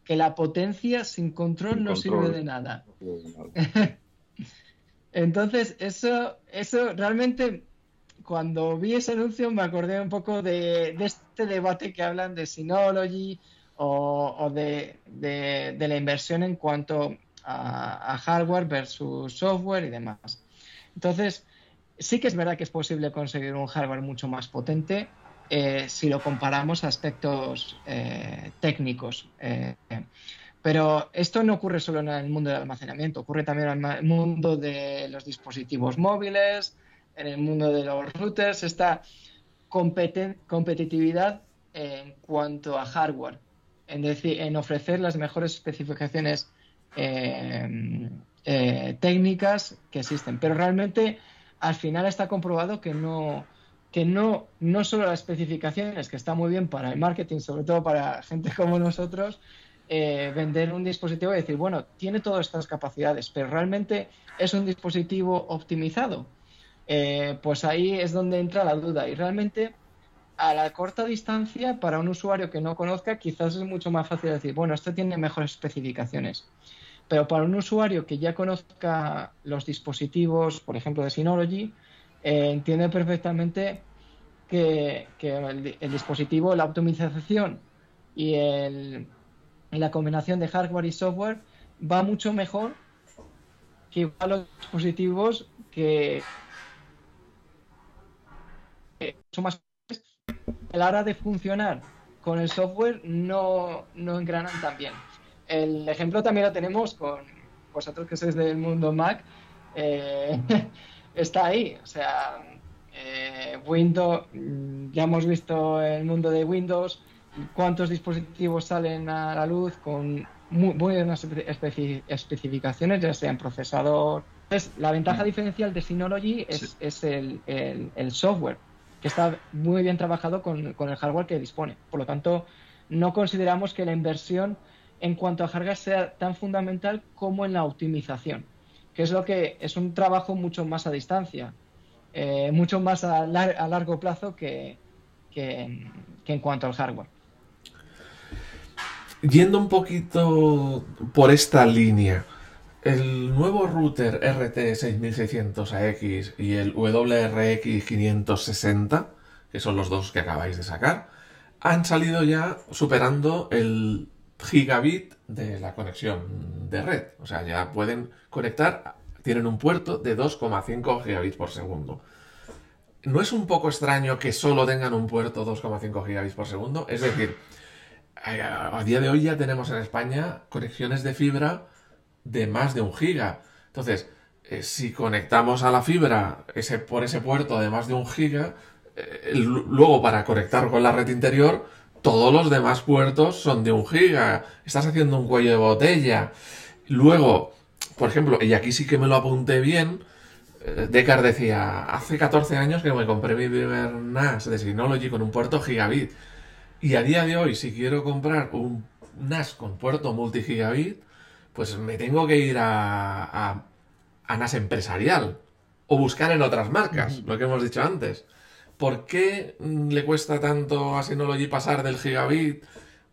Speaker 2: que la potencia sin control no sirve de nada. Entonces, eso, eso realmente cuando vi ese anuncio me acordé un poco de, este debate que hablan de Synology o, de, la inversión en cuanto a, hardware versus software y demás. Entonces, sí que es verdad que es posible conseguir un hardware mucho más potente, eh, si lo comparamos a aspectos técnicos. pero esto no ocurre solo en el mundo del almacenamiento, ocurre también en el mundo de los dispositivos móviles, en el mundo de los routers, esta competitividad en cuanto a hardware, en, en ofrecer las mejores especificaciones eh, eh, técnicas que existen. Pero realmente al final está comprobado que no, que no, no solo las especificaciones, que está muy bien para el marketing, sobre todo para gente como nosotros, eh, vender un dispositivo y decir, bueno, tiene todas estas capacidades, pero realmente es un dispositivo optimizado. pues ahí es donde entra la duda. Y realmente a la corta distancia, para un usuario que no conozca, quizás es mucho más fácil decir, bueno, este tiene mejores especificaciones. Pero para un usuario que ya conozca los dispositivos, por ejemplo, de Synology, eh, entiende perfectamente que, el, dispositivo, la optimización y, la combinación de hardware y software va mucho mejor que igual los dispositivos que son más a la hora de funcionar con el software no, no engranan tan bien. El ejemplo también lo tenemos con vosotros que sois del mundo Mac. Eh, está ahí. O sea, eh, Windows, mm, ya hemos visto el mundo de Windows, cuántos dispositivos salen a la luz con muy, buenas especificaciones, ya sea en procesador. Entonces, la ventaja mm. diferencial de Synology es, el, el software que está muy bien trabajado con, el hardware que dispone. Por lo tanto, no consideramos que la inversión en cuanto a hardware sea tan fundamental como en la optimización, que es lo que es un trabajo mucho más a distancia, eh, mucho más a, largo plazo que, que, en cuanto al hardware.
Speaker 3: Yendo un poquito por esta línea, el nuevo router RT6600AX y el WRX560, que son los dos que acabáis de sacar, han salido ya superando el gigabit de la conexión de red. O sea, ya pueden conectar, tienen un puerto de 2,5 gigabits por segundo. ¿No es un poco extraño que solo tengan un puerto 2,5 gigabits por segundo? Es decir, a día de hoy ya tenemos en España conexiones de fibra de más de un giga. Entonces, eh, si conectamos a la fibra ese, por ese puerto de más de un giga, eh, luego para conectar con la red interior, todos los demás puertos son de un giga. Estás haciendo un cuello de botella. Luego, por ejemplo, y aquí sí que me lo apunté bien, eh, Decar decía, hace 14 años que me compré mi primer NAS de Synology con un puerto gigabit. Y a día de hoy, si quiero comprar un NAS con puerto multigigabit, pues me tengo que ir a, a, NAS empresarial o buscar en otras marcas, lo que hemos dicho antes. ¿Por qué mm, le cuesta tanto a Synology pasar del gigabit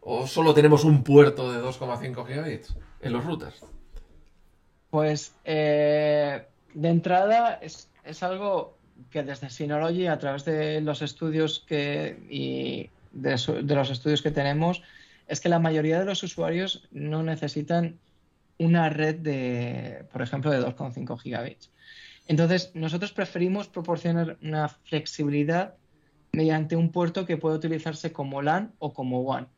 Speaker 3: o solo tenemos un puerto de 2,5 gigabits en los routers?
Speaker 2: Pues eh, de entrada es, algo que desde Synology, a través de los estudios que, y de, de, los estudios que tenemos, es que la mayoría de los usuarios no necesitan una red de, por ejemplo, de 2,5 gigabits. Entonces, nosotros preferimos proporcionar una flexibilidad mediante un puerto que puede utilizarse como LAN o como WAN.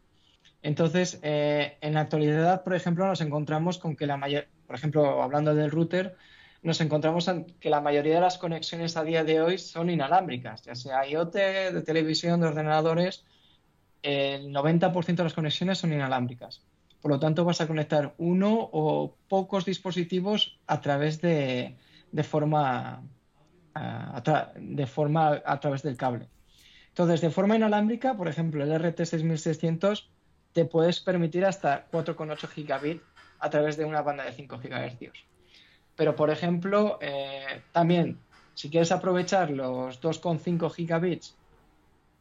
Speaker 2: Entonces, eh, en la actualidad, por ejemplo, nos encontramos con que la mayor, por ejemplo, hablando del router, nos encontramos en que la mayoría de las conexiones a día de hoy son inalámbricas, ya sea IoT, de televisión, de ordenadores, el 90% de las conexiones son inalámbricas. Por lo tanto, vas a conectar uno o pocos dispositivos a través de, forma a, de forma a través del cable. Entonces, de forma inalámbrica, por ejemplo, el RT6600 te puedes permitir hasta 4,8 gigabit a través de una banda de 5 GHz. Pero, por ejemplo, eh, también, si quieres aprovechar los 2,5 gigabits,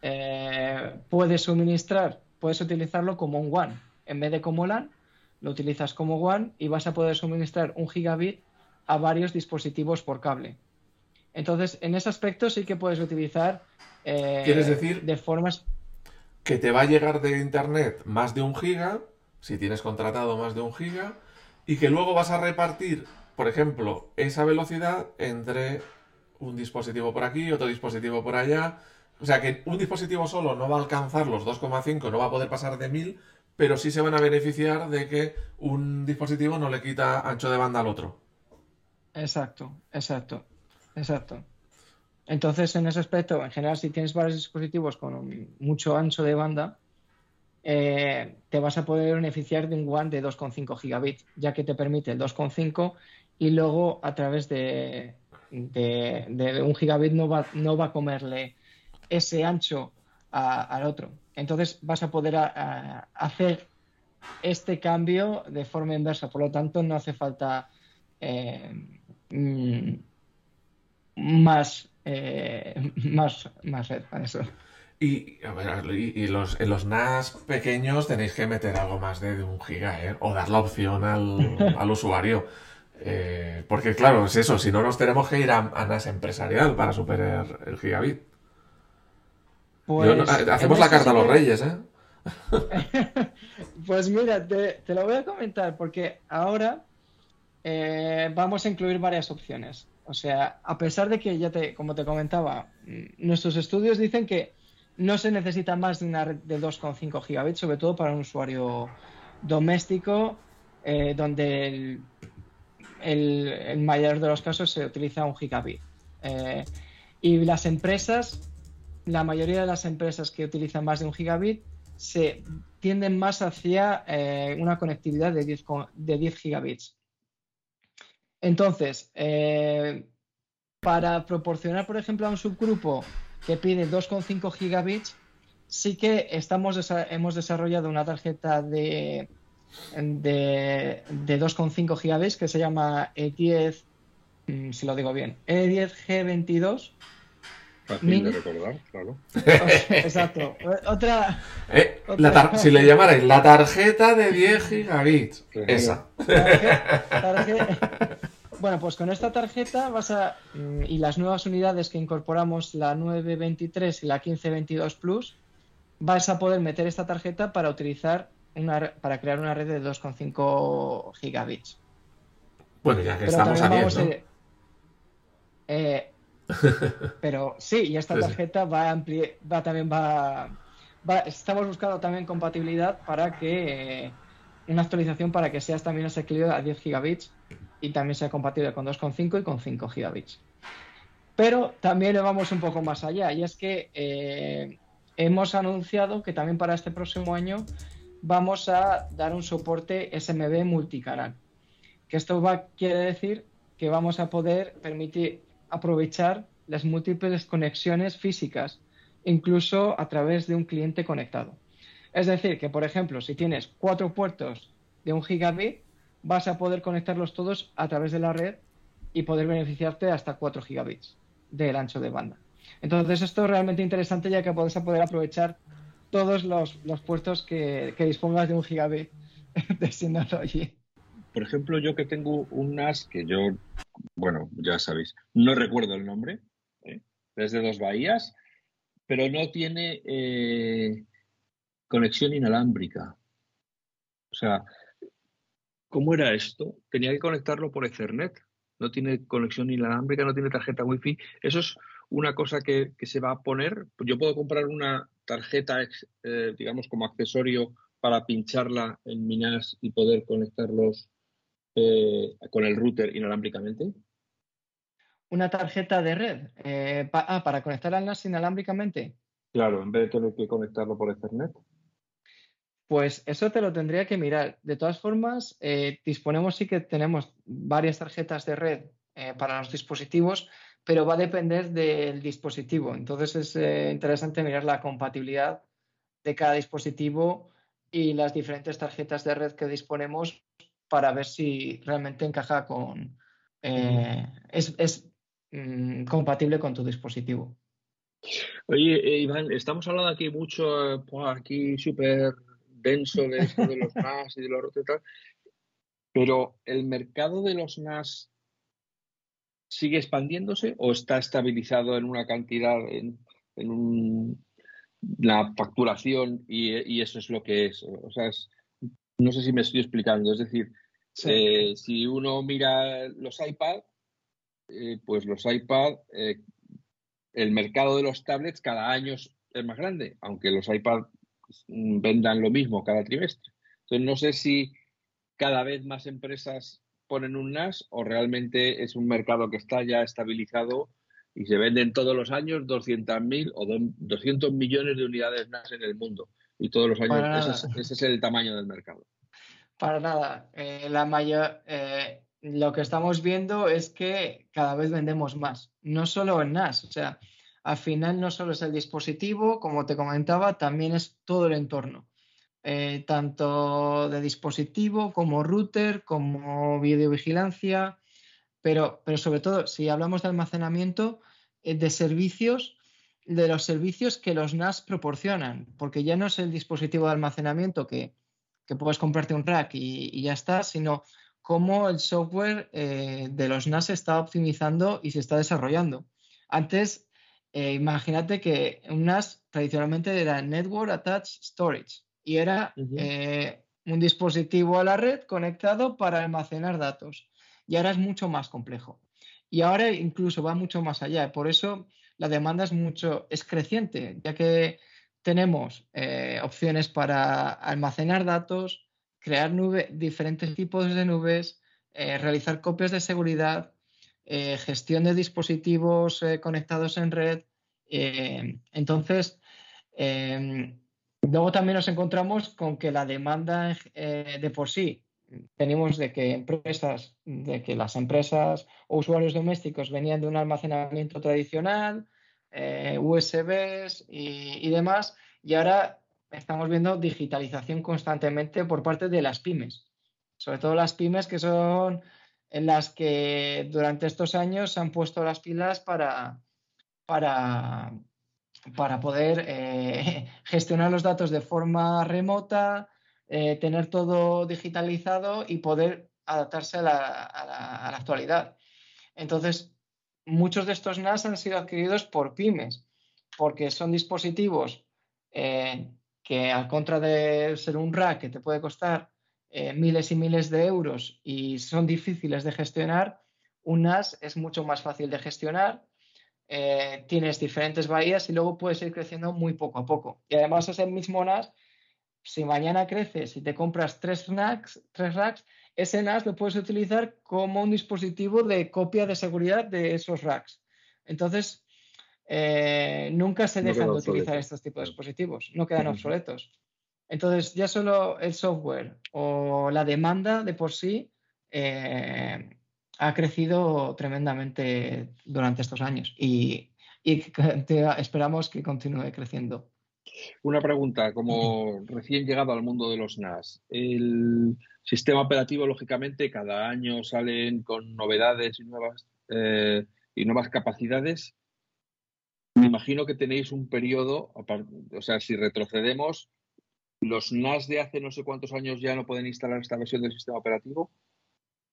Speaker 2: eh, puedes suministrar, puedes utilizarlo como un WAN en vez de como LAN, lo utilizas como WAN y vas a poder suministrar un gigabit a varios dispositivos por cable. Entonces, en ese aspecto sí que puedes utilizar.
Speaker 3: Eh, ¿Quieres decir?
Speaker 2: De formas.
Speaker 3: Que te va a llegar de internet más de un giga, si tienes contratado más de un giga, y que luego vas a repartir, por ejemplo, esa velocidad entre un dispositivo por aquí, otro dispositivo por allá, O sea que un dispositivo solo no va a alcanzar los 2,5, no va a poder pasar de 1000, pero sí se van a beneficiar de que un dispositivo no le quita ancho de banda al otro.
Speaker 2: Exacto, exacto, exacto. Entonces, en ese aspecto, en general, si tienes varios dispositivos con mucho ancho de banda, eh, te vas a poder beneficiar de un WAN de 2,5 gigabits, ya que te permite el 2,5 y luego a través de, de, un gigabit no va, no va a comerle ese ancho al otro. Entonces vas a poder hacer este cambio de forma inversa. Por lo tanto, no hace falta eh, mm, más, eh, más, más red para eso.
Speaker 3: Y, y, los, en los NAS pequeños tenéis que meter algo más de, un giga, ¿eh? O dar la opción al, al usuario. Eh, porque claro, es eso, si no nos tenemos que ir a, NAS empresarial para superar el gigabit. Pues, hacemos la carta a los reyes, ¿eh?
Speaker 2: pues mira, te, lo voy a comentar porque ahora eh, vamos a incluir varias opciones. O sea, a pesar de que ya te, como te comentaba, nuestros estudios dicen que no se necesita más de una red de 2,5 gigabits, sobre todo para un usuario doméstico, eh, donde el, mayor de los casos se utiliza un gigabit. Eh, y las empresas, la mayoría de las empresas que utilizan más de un gigabit, se tienden más hacia una conectividad de 10, de 10 gigabits. Entonces, para proporcionar, por ejemplo, a un subgrupo que pide 2,5 gigabits, sí que estamos hemos desarrollado una tarjeta de, de, 2,5 gigabits que se llama E10, mm, si lo digo bien,
Speaker 1: E10G22. Fácil de recordar, claro.
Speaker 2: Exacto. Otra.
Speaker 3: Eh, si le llamarais la tarjeta de 10 gigabits. Esa.
Speaker 2: Bueno, pues con esta tarjeta vas a mm, y las nuevas unidades que incorporamos, la 923 y la 1522 Plus, vas a poder meter esta tarjeta para utilizar una para crear una red de 2,5 gigabits.
Speaker 3: Bueno, ya que estamos a
Speaker 2: eh, pero sí, y esta tarjeta va a ampliar, va también va, estamos buscando también compatibilidad para que eh, una actualización para que seas también asequible a 10 gigabits y también sea compatible con 2,5 y con 5 gigabits. Pero también vamos un poco más allá y es que eh, hemos anunciado que también para este próximo año vamos a dar un soporte SMB multicanal. Que esto quiere decir que vamos a poder permitir aprovechar las múltiples conexiones físicas, incluso a través de un cliente conectado. Es decir, que por ejemplo, si tienes cuatro puertos de un gigabit, vas a poder conectarlos todos a través de la red y poder beneficiarte hasta 4 gigabits del ancho de banda. Entonces esto es realmente interesante ya que puedes poder aprovechar todos los, puertos que, dispongas de un gigabit de allí.
Speaker 1: Por ejemplo, yo que tengo un NAS que yo, bueno, ya sabéis, no recuerdo el nombre, ¿eh? desde dos bahías, pero no tiene eh, conexión inalámbrica. O sea, ¿Cómo era esto? Tenía que conectarlo por Ethernet. No tiene conexión inalámbrica, no tiene tarjeta Wi-Fi. Eso es una cosa que, se va a poner. Yo puedo comprar una tarjeta, eh, digamos, como accesorio para pincharla en mi NAS y poder conectarlos eh, con el router inalámbricamente.
Speaker 2: Una tarjeta de red. Eh, ah, para conectar al NAS inalámbricamente.
Speaker 1: Claro, en vez de tener que conectarlo por Ethernet.
Speaker 2: Pues eso te lo tendría que mirar. De todas formas, eh, disponemos sí que tenemos varias tarjetas de red eh, para los dispositivos, pero va a depender del dispositivo. Entonces es eh, interesante mirar la compatibilidad de cada dispositivo y las diferentes tarjetas de red que disponemos para ver si realmente encaja con es, es mm, compatible con tu dispositivo.
Speaker 1: Oye, Iván, estamos hablando aquí mucho, por aquí súper denso de esto de los NAS y de los y tal. Pero ¿el mercado de los NAS sigue expandiéndose o está estabilizado en una cantidad, en, en la facturación y, eso es lo que es? O sea, no sé si me estoy explicando. Es decir, eh, si uno mira los iPad, eh, pues los iPad, eh, el mercado de los tablets cada año es más grande, aunque los iPad vendan lo mismo cada trimestre. Entonces, no sé si cada vez más empresas ponen un NAS o realmente es un mercado que está ya estabilizado y se venden todos los años 200.000 o 200 millones de unidades NAS en el mundo. Y todos los años ese es, el tamaño del mercado.
Speaker 2: Para nada. Eh, la mayor, eh, lo que estamos viendo es que cada vez vendemos más, no solo en NAS. O sea, al final no solo es el dispositivo, como te comentaba, también es todo el entorno. Eh, tanto de dispositivo como router, como videovigilancia, pero, pero sobre todo, si hablamos de almacenamiento, eh, de servicios, de los servicios que los NAS proporcionan, porque ya no es el dispositivo de almacenamiento que, puedes comprarte un rack y, ya está, sino cómo el software eh, de los NAS se está optimizando y se está desarrollando. Antes, imagínate que un NAS tradicionalmente era Network Attached Storage y era eh, un dispositivo a la red conectado para almacenar datos. Y ahora es mucho más complejo. Y ahora incluso va mucho más allá. Por eso la demanda es mucho, es creciente, ya que tenemos eh, opciones para almacenar datos, crear nube, diferentes tipos de nubes, eh, realizar copias de seguridad, gestión de dispositivos conectados en red. entonces, Luego también nos encontramos con que la demanda eh, de por sí tenemos de que empresas, de que las empresas o usuarios domésticos venían de un almacenamiento tradicional, eh, USBs y, demás, y ahora estamos viendo digitalización constantemente por parte de las pymes, sobre todo las pymes que son en las que durante estos años se han puesto las pilas para, para para poder eh, gestionar los datos de forma remota, eh, tener todo digitalizado y poder adaptarse a la, actualidad. Entonces, muchos de estos NAS han sido adquiridos por pymes, porque son dispositivos eh, que, al contra de ser un rack que te puede costar miles y miles de euros y son difíciles de gestionar, un NAS es mucho más fácil de gestionar eh, tienes diferentes bahías y luego puedes ir creciendo muy poco a poco. Y además ese mismo NAS, si mañana creces y te compras tres, NAS, tres racks, ese NAS lo puedes utilizar como un dispositivo de copia de seguridad de esos racks. Entonces, eh, nunca se dejan de utilizar estos tipos de dispositivos, no quedan obsoletos. Entonces, ya solo el software o la demanda de por sí eh, ha crecido tremendamente durante estos años y, esperamos que continúe creciendo.
Speaker 1: Una pregunta, como recién llegado al mundo de los NAS, el sistema operativo, lógicamente, cada año salen con novedades y nuevas, eh, y nuevas capacidades. Me imagino que tenéis un periodo, o sea, si retrocedemos, los NAS de hace no sé cuántos años ya no pueden instalar esta versión del sistema operativo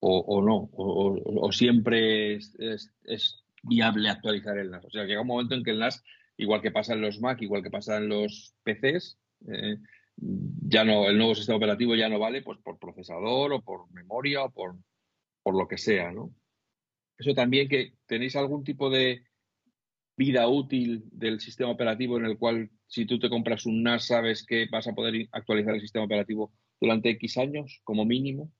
Speaker 1: o, no, o, siempre es, viable actualizar el NAS. O sea, llega un momento en que el NAS, igual que pasa en los Mac, igual que pasa en los PCs, eh, ya no, el nuevo sistema operativo ya no vale pues por procesador o por memoria o por, por lo que sea. Eso también que tenéis algún tipo de vida útil del sistema operativo en el cual si tú te compras un NAS sabes que vas a poder actualizar el sistema operativo durante X años como mínimo.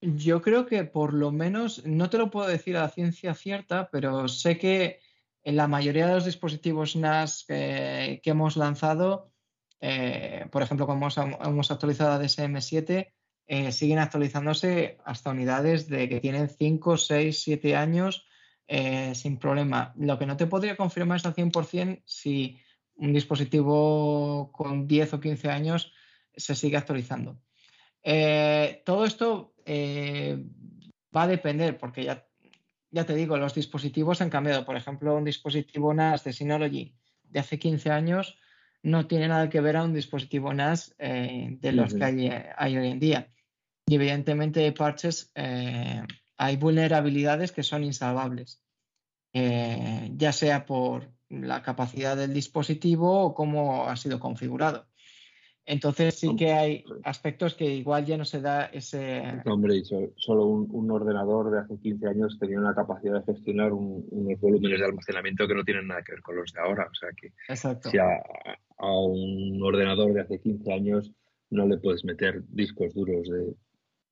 Speaker 2: Yo creo que por lo menos, no te lo puedo decir a ciencia cierta, pero sé que en la mayoría de los dispositivos NAS que, hemos lanzado, eh, por ejemplo, como hemos, actualizado a DSM7, eh, siguen actualizándose hasta unidades de que tienen 5, 6, 7 años eh, sin problema. Lo que no te podría confirmar es al 100% si un dispositivo con 10 o 15 años se sigue actualizando. todo esto eh, va a depender, porque ya, ya te digo, los dispositivos han cambiado. Por ejemplo, un dispositivo NAS de Synology de hace 15 años no tiene nada que ver a un dispositivo NAS eh, de los que hay, hoy en día. Y evidentemente de parches eh, hay vulnerabilidades que son insalvables, ya sea por la capacidad del dispositivo o cómo ha sido configurado. Entonces sí que hay aspectos que igual ya no se da ese...
Speaker 1: Hombre, solo un, ordenador de hace 15 años tenía una capacidad de gestionar unos volúmenes de almacenamiento que no tienen nada que ver con los de ahora. O sea que si a, un ordenador de hace 15 años no le puedes meter discos duros de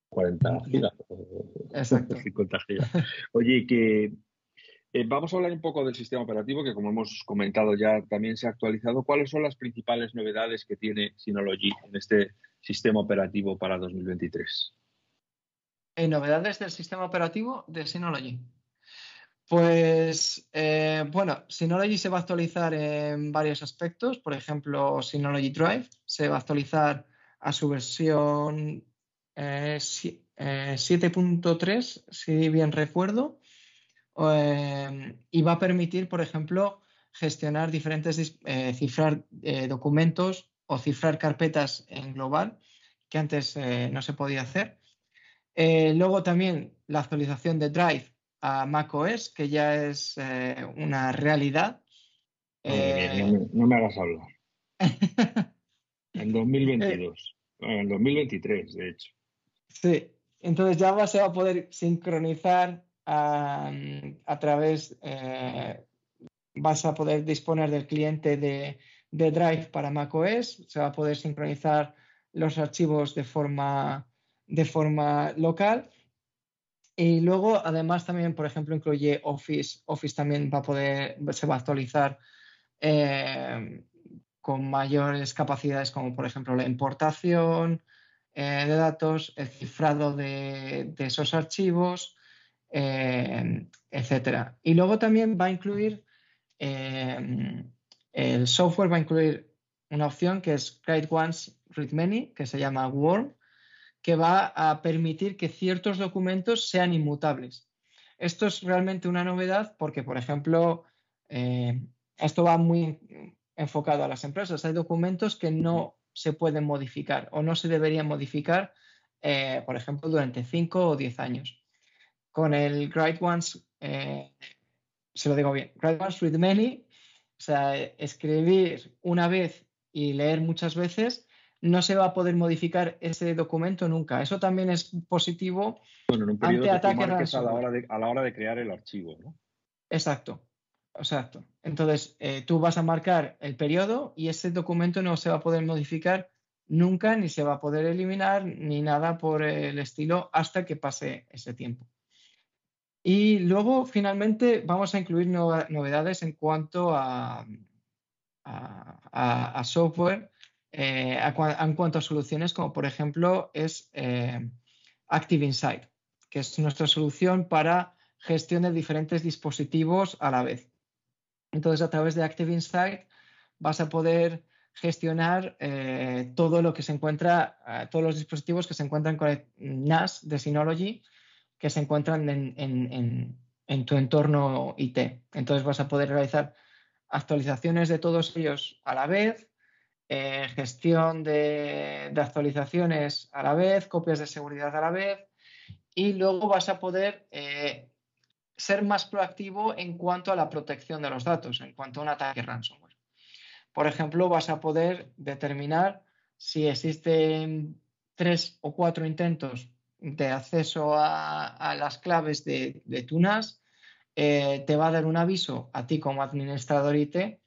Speaker 1: 40 gigas o 50 gigas. Oye, que eh, vamos a hablar un poco del sistema operativo, que como hemos comentado ya también se ha actualizado. ¿Cuáles son las principales novedades que tiene Synology en este sistema operativo para 2023?
Speaker 2: Eh, ¿Novedades del sistema operativo de Synology? Pues eh, bueno, Synology se va a actualizar en varios aspectos. Por ejemplo, Synology Drive se va a actualizar a su versión 7.3, si bien recuerdo. Em, y va a permitir, por ejemplo, gestionar diferentes, eh, cifrar eh, documentos o cifrar carpetas en global, que antes eh, no se podía hacer. luego también la actualización de Drive a macOS, que ya es una realidad.
Speaker 1: no, me, hagas hablar. en 2022, en 2023, de hecho.
Speaker 2: Sí, entonces ya se va a poder sincronizar a, través, eh, vas a poder disponer del cliente de, Drive para macOS, se va a poder sincronizar los archivos de forma, de forma local. Y luego, además, también, por ejemplo, incluye Office. Office también va a poder, se va a actualizar eh, con mayores capacidades, como por ejemplo la importación eh, de datos, el cifrado de, esos archivos, eh, etcétera. Y luego también va a incluir, eh, el software va a incluir una opción que es Create Once, Read Many, que se llama Worm, que va a permitir que ciertos documentos sean inmutables. Esto es realmente una novedad porque, por ejemplo, esto va muy enfocado a las empresas. Hay documentos que no se pueden modificar o no se deberían modificar, por ejemplo, durante 5 o 10 años con el Write Once, eh, se lo digo bien, Write Once, Read Many, o sea, escribir una vez y leer muchas veces, no se va a poder modificar ese documento nunca. Eso también es positivo
Speaker 1: bueno, en un ante ataques a la, hora de, a la hora de crear el archivo, ¿no?
Speaker 2: Exacto, exacto. Entonces, eh, tú vas a marcar el periodo y ese documento no se va a poder modificar nunca, ni se va a poder eliminar, ni nada por el estilo hasta que pase ese tiempo. Y luego, finalmente, vamos a incluir novedades en cuanto a, a, software, eh, en cuanto a soluciones, como por ejemplo es eh, Active Insight, que es nuestra solución para gestión de diferentes dispositivos a la vez. Entonces, a través de Active Insight vas a poder gestionar eh, todo lo que se encuentra, todos los dispositivos que se encuentran con el NAS de Synology que se encuentran en, tu entorno IT. Entonces vas a poder realizar actualizaciones de todos ellos a la vez, eh, gestión de, actualizaciones a la vez, copias de seguridad a la vez y luego vas a poder eh, ser más proactivo en cuanto a la protección de los datos, en cuanto a un ataque ransomware. Por ejemplo, vas a poder determinar si existen tres o cuatro intentos de acceso a, las claves de, de eh, te va a dar un aviso a ti como administrador IT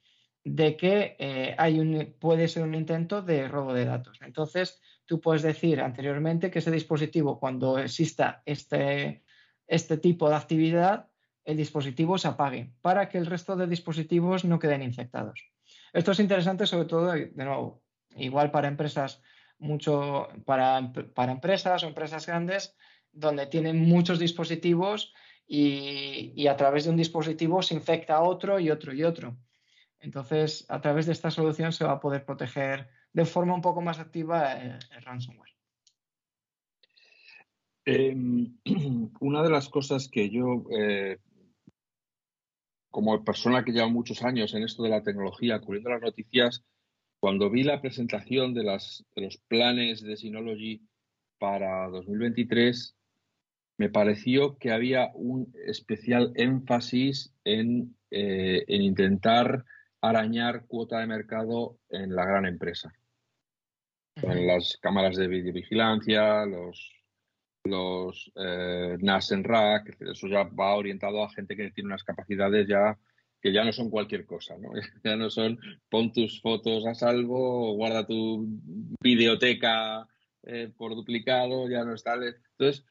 Speaker 2: de que eh, puede ser un intento de robo de datos. Entonces, tú puedes decir anteriormente que ese dispositivo, cuando exista este, este tipo de actividad, el dispositivo se apague para que el resto de dispositivos no queden infectados. Esto es interesante sobre todo, de nuevo, igual para empresas mucho para, para empresas o empresas grandes donde tienen muchos dispositivos y, a través de un dispositivo se infecta a otro y otro y otro. Entonces, a través de esta solución se va a poder proteger de forma un poco más activa el, ransomware.
Speaker 1: Em, una de las cosas que yo, eh, como persona que lleva muchos años en esto de la tecnología, cubriendo las noticias, cuando vi la presentación de, los planes de Synology para 2023, me pareció que había un especial énfasis en, eh, en intentar arañar cuota de mercado en la gran empresa. En las cámaras de videovigilancia, los, los eh, NAS en rack, eso ya va orientado a gente que tiene unas capacidades ya que ya no son cualquier cosa, ¿no? Ya no son pon tus fotos a salvo, guarda tu videoteca eh, por duplicado, ya no está. Entonces,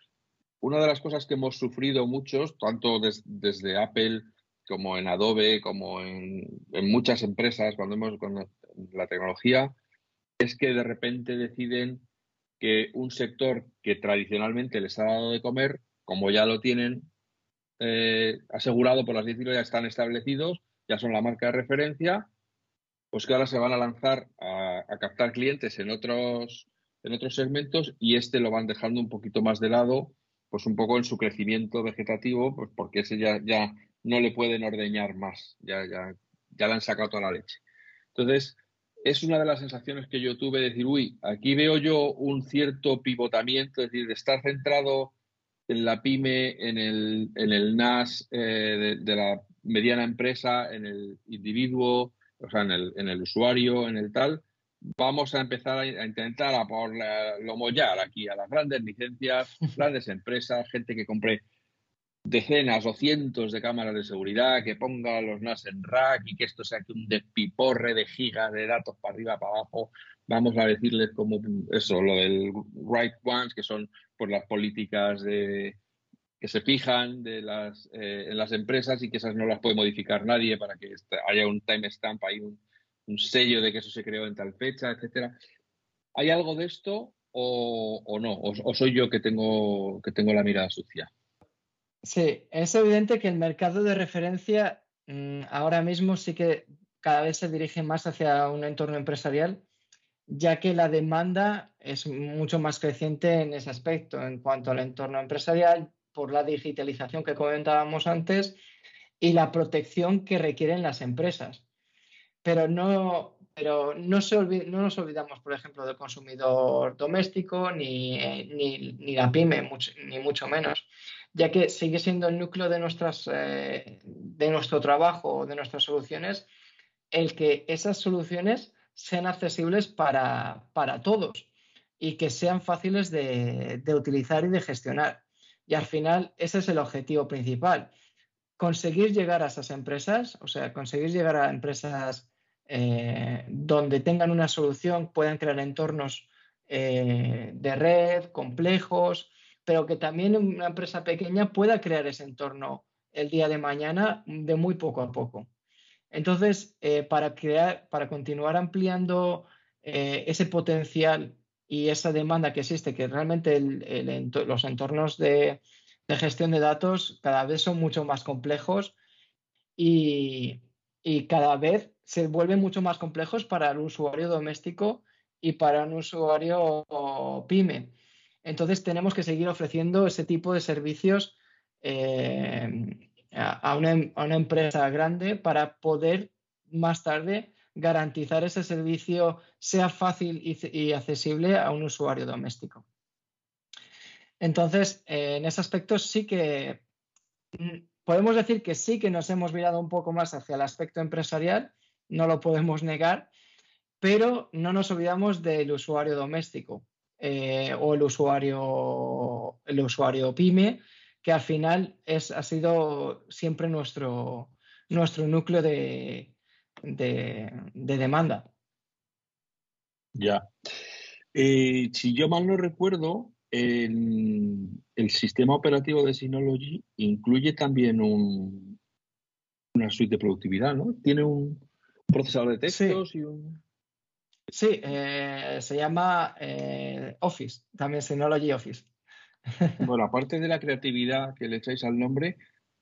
Speaker 1: una de las cosas que hemos sufrido muchos, tanto desde Apple como en Adobe, como en, muchas empresas, cuando hemos con la tecnología, es que de repente deciden que un sector que tradicionalmente les ha dado de comer, como ya lo tienen eh, asegurado, por así decirlo, ya están establecidos, ya son la marca de referencia, pues que ahora se van a lanzar a, a captar clientes en otros, en otros segmentos y este lo van dejando un poquito más de lado pues un poco en su crecimiento vegetativo, pues porque ese ya, ya no le pueden ordeñar más, ya, ya, ya le han sacado toda la leche. Entonces, es una de las sensaciones que yo tuve de decir, uy, aquí veo yo un cierto pivotamiento, es decir, de estar centrado en la pyme, en el, en el NAS eh, de, la mediana empresa, en el individuo, o sea, en el, en el usuario, en el tal, vamos a empezar a, intentar a por lo mollar aquí a las grandes licencias, grandes empresas, gente que compre decenas o cientos de cámaras de seguridad, que ponga los NAS en rack y que esto sea que un despiporre de gigas de datos para arriba, para abajo. Vamos a decirles como eso, lo del right ones, que son por las políticas de, que se fijan de las, eh, en las empresas y que esas no las puede modificar nadie para que haya un timestamp, hay un, un sello de que eso se creó en tal fecha, etcétera. ¿Hay algo de esto o, no? O, soy yo que tengo, que tengo la mirada sucia?
Speaker 2: Sí, es evidente que el mercado de referencia mm, ahora mismo sí que cada vez se dirige más hacia un entorno empresarial, ya que la demanda es mucho más creciente en ese aspecto, en cuanto al entorno empresarial, por la digitalización que comentábamos antes y la protección que requieren las empresas. Pero no, pero no, se no nos olvidamos, por ejemplo, del consumidor doméstico ni, ni, la pyme, ni mucho menos, ya que sigue siendo el núcleo de, nuestras, eh, de nuestro trabajo, de nuestras soluciones, el que esas soluciones sean accesibles para, todos y que sean fáciles de, de utilizar y de gestionar. Y al final ese es el objetivo principal, conseguir llegar a esas empresas, o sea, conseguir llegar a empresas eh, donde tengan una solución, puedan crear entornos eh, de red complejos, pero que también una empresa pequeña pueda crear ese entorno el día de mañana de muy poco a poco. Entonces, eh, para crear, para continuar ampliando ese potencial y esa demanda que existe, que realmente los entornos de, gestión de datos cada vez son mucho más complejos y, y cada vez se vuelven mucho más complejos para el usuario doméstico y para un usuario pyme. Entonces tenemos que seguir ofreciendo ese tipo de servicios eh, a, una, empresa grande para poder más tarde garantizar ese servicio sea fácil y, accesible a un usuario doméstico. Entonces, eh, en ese aspecto sí que mm, podemos decir que sí que nos hemos mirado un poco más hacia el aspecto empresarial no lo podemos negar, pero no nos olvidamos del usuario doméstico eh, o el usuario, el usuario pyme, que al final es, ha sido siempre nuestro, nuestro núcleo de, de, demanda.
Speaker 1: Ya. Eh, si yo mal no recuerdo, el, el, sistema operativo de Synology incluye también un, una suite de productividad, ¿no? Tiene un, procesador de textos
Speaker 2: sí.
Speaker 1: y un...
Speaker 2: Sí, eh, se llama eh, Office, también Synology Office.
Speaker 1: bueno, aparte de la creatividad que le echáis al nombre,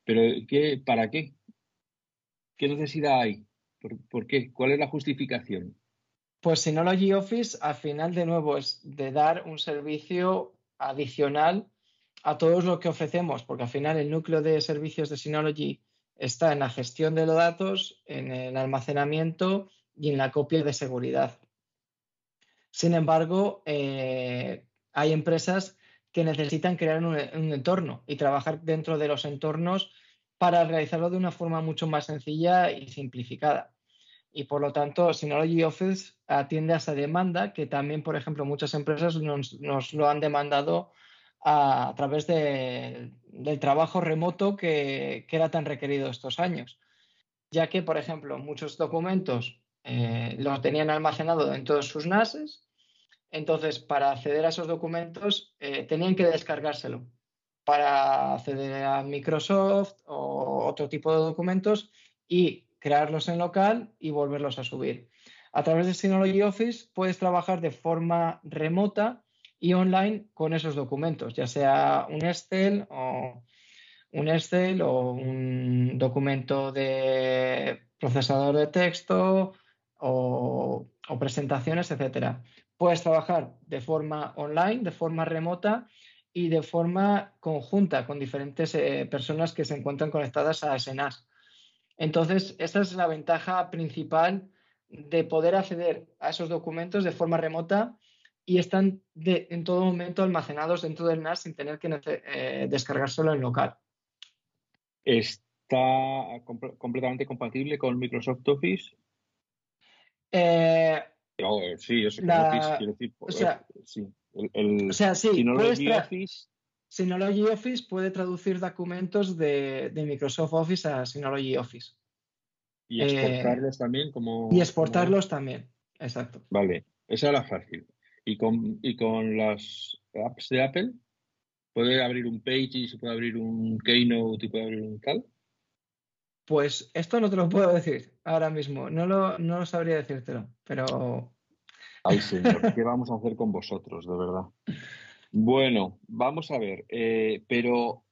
Speaker 1: pero ¿qué, ¿para qué? ¿Qué necesidad hay? ¿Por, qué? ¿Cuál es la justificación?
Speaker 2: Pues Synology Office al final de nuevo es de dar un servicio adicional a todos lo que ofrecemos, porque al final el núcleo de servicios de Synology está en la gestión de los datos, en el almacenamiento y en la copia de seguridad. Sin embargo, eh, hay empresas que necesitan crear un, entorno y trabajar dentro de los entornos para realizarlo de una forma mucho más sencilla y simplificada. y por lo tanto Synology Office atiende a esa demanda que también, por ejemplo, muchas empresas nos, lo han demandado a, través del trabajo remoto que, era tan requerido estos años. Ya que, por ejemplo, muchos documentos eh, los tenían almacenados en todos sus NASes, entonces para acceder a esos documentos eh, tenían que descargárselo para acceder a Microsoft o otro tipo de documentos y crearlos en local y volverlos a subir. A través de Synology Office puedes trabajar de forma remota y online con esos documentos, ya sea un Excel o un Excel o un documento de procesador de texto o, presentaciones, etcétera. Puedes trabajar de forma online, de forma remota y de forma conjunta con diferentes eh, personas que se encuentran conectadas a SNAS. Entonces, esa es la ventaja principal de poder acceder a esos documentos de forma remota y están en todo momento almacenados dentro del NAS sin tener que eh, descargárselo en local.
Speaker 1: ¿Está completamente compatible con Microsoft Office?
Speaker 2: Eh,
Speaker 1: oh, sí, eso Office, quiero decir. O sea, sí,
Speaker 2: o sea, sí, si no Office Synology Office puede traducir documentos de, Microsoft Office a Synology Office.
Speaker 1: Y exportarlos eh, también como...
Speaker 2: Y exportarlos también, exacto.
Speaker 1: Vale, esa era fácil. ¿Y con, ¿Y con las apps de Apple? ¿Puede abrir un Page y se puede abrir un Keynote y puede abrir un tal?
Speaker 2: Pues esto no te lo puedo decir ahora mismo. No lo, no sabría decírtelo, pero...
Speaker 1: Ay, señor, ¿qué vamos a hacer con vosotros, de verdad? Bueno, vamos a ver, eh, pero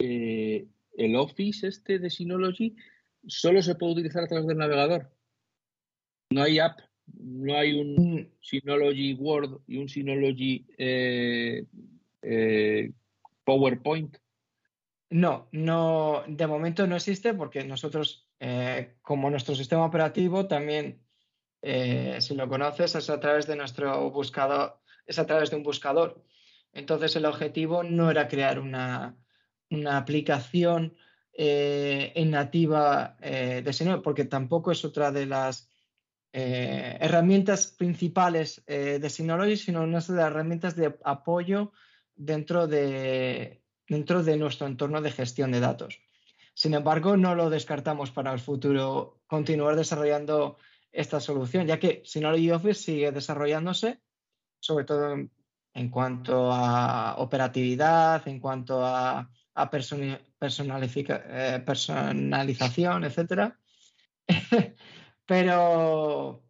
Speaker 1: eh, el Office este de Synology solo se puede utilizar a través del navegador. No hay app, no hay un. Synology Word y un Synology eh, PowerPoint.
Speaker 2: No, no, de momento no existe porque nosotros, como nuestro sistema operativo, también, si lo conoces, es a través de nuestro buscador, es a través de un buscador. Entonces el objetivo no era crear una, aplicación eh, en nativa eh, de Synology, porque tampoco es otra de las eh, herramientas principales de Synology, sino una de las herramientas de apoyo dentro de, dentro de nuestro entorno de gestión de datos. Sin embargo, no lo descartamos para el futuro continuar desarrollando esta solución, ya que Synology Office sigue desarrollándose, sobre todo en cuanto a operatividad, en cuanto a, eh, personalización, etcétera. pero,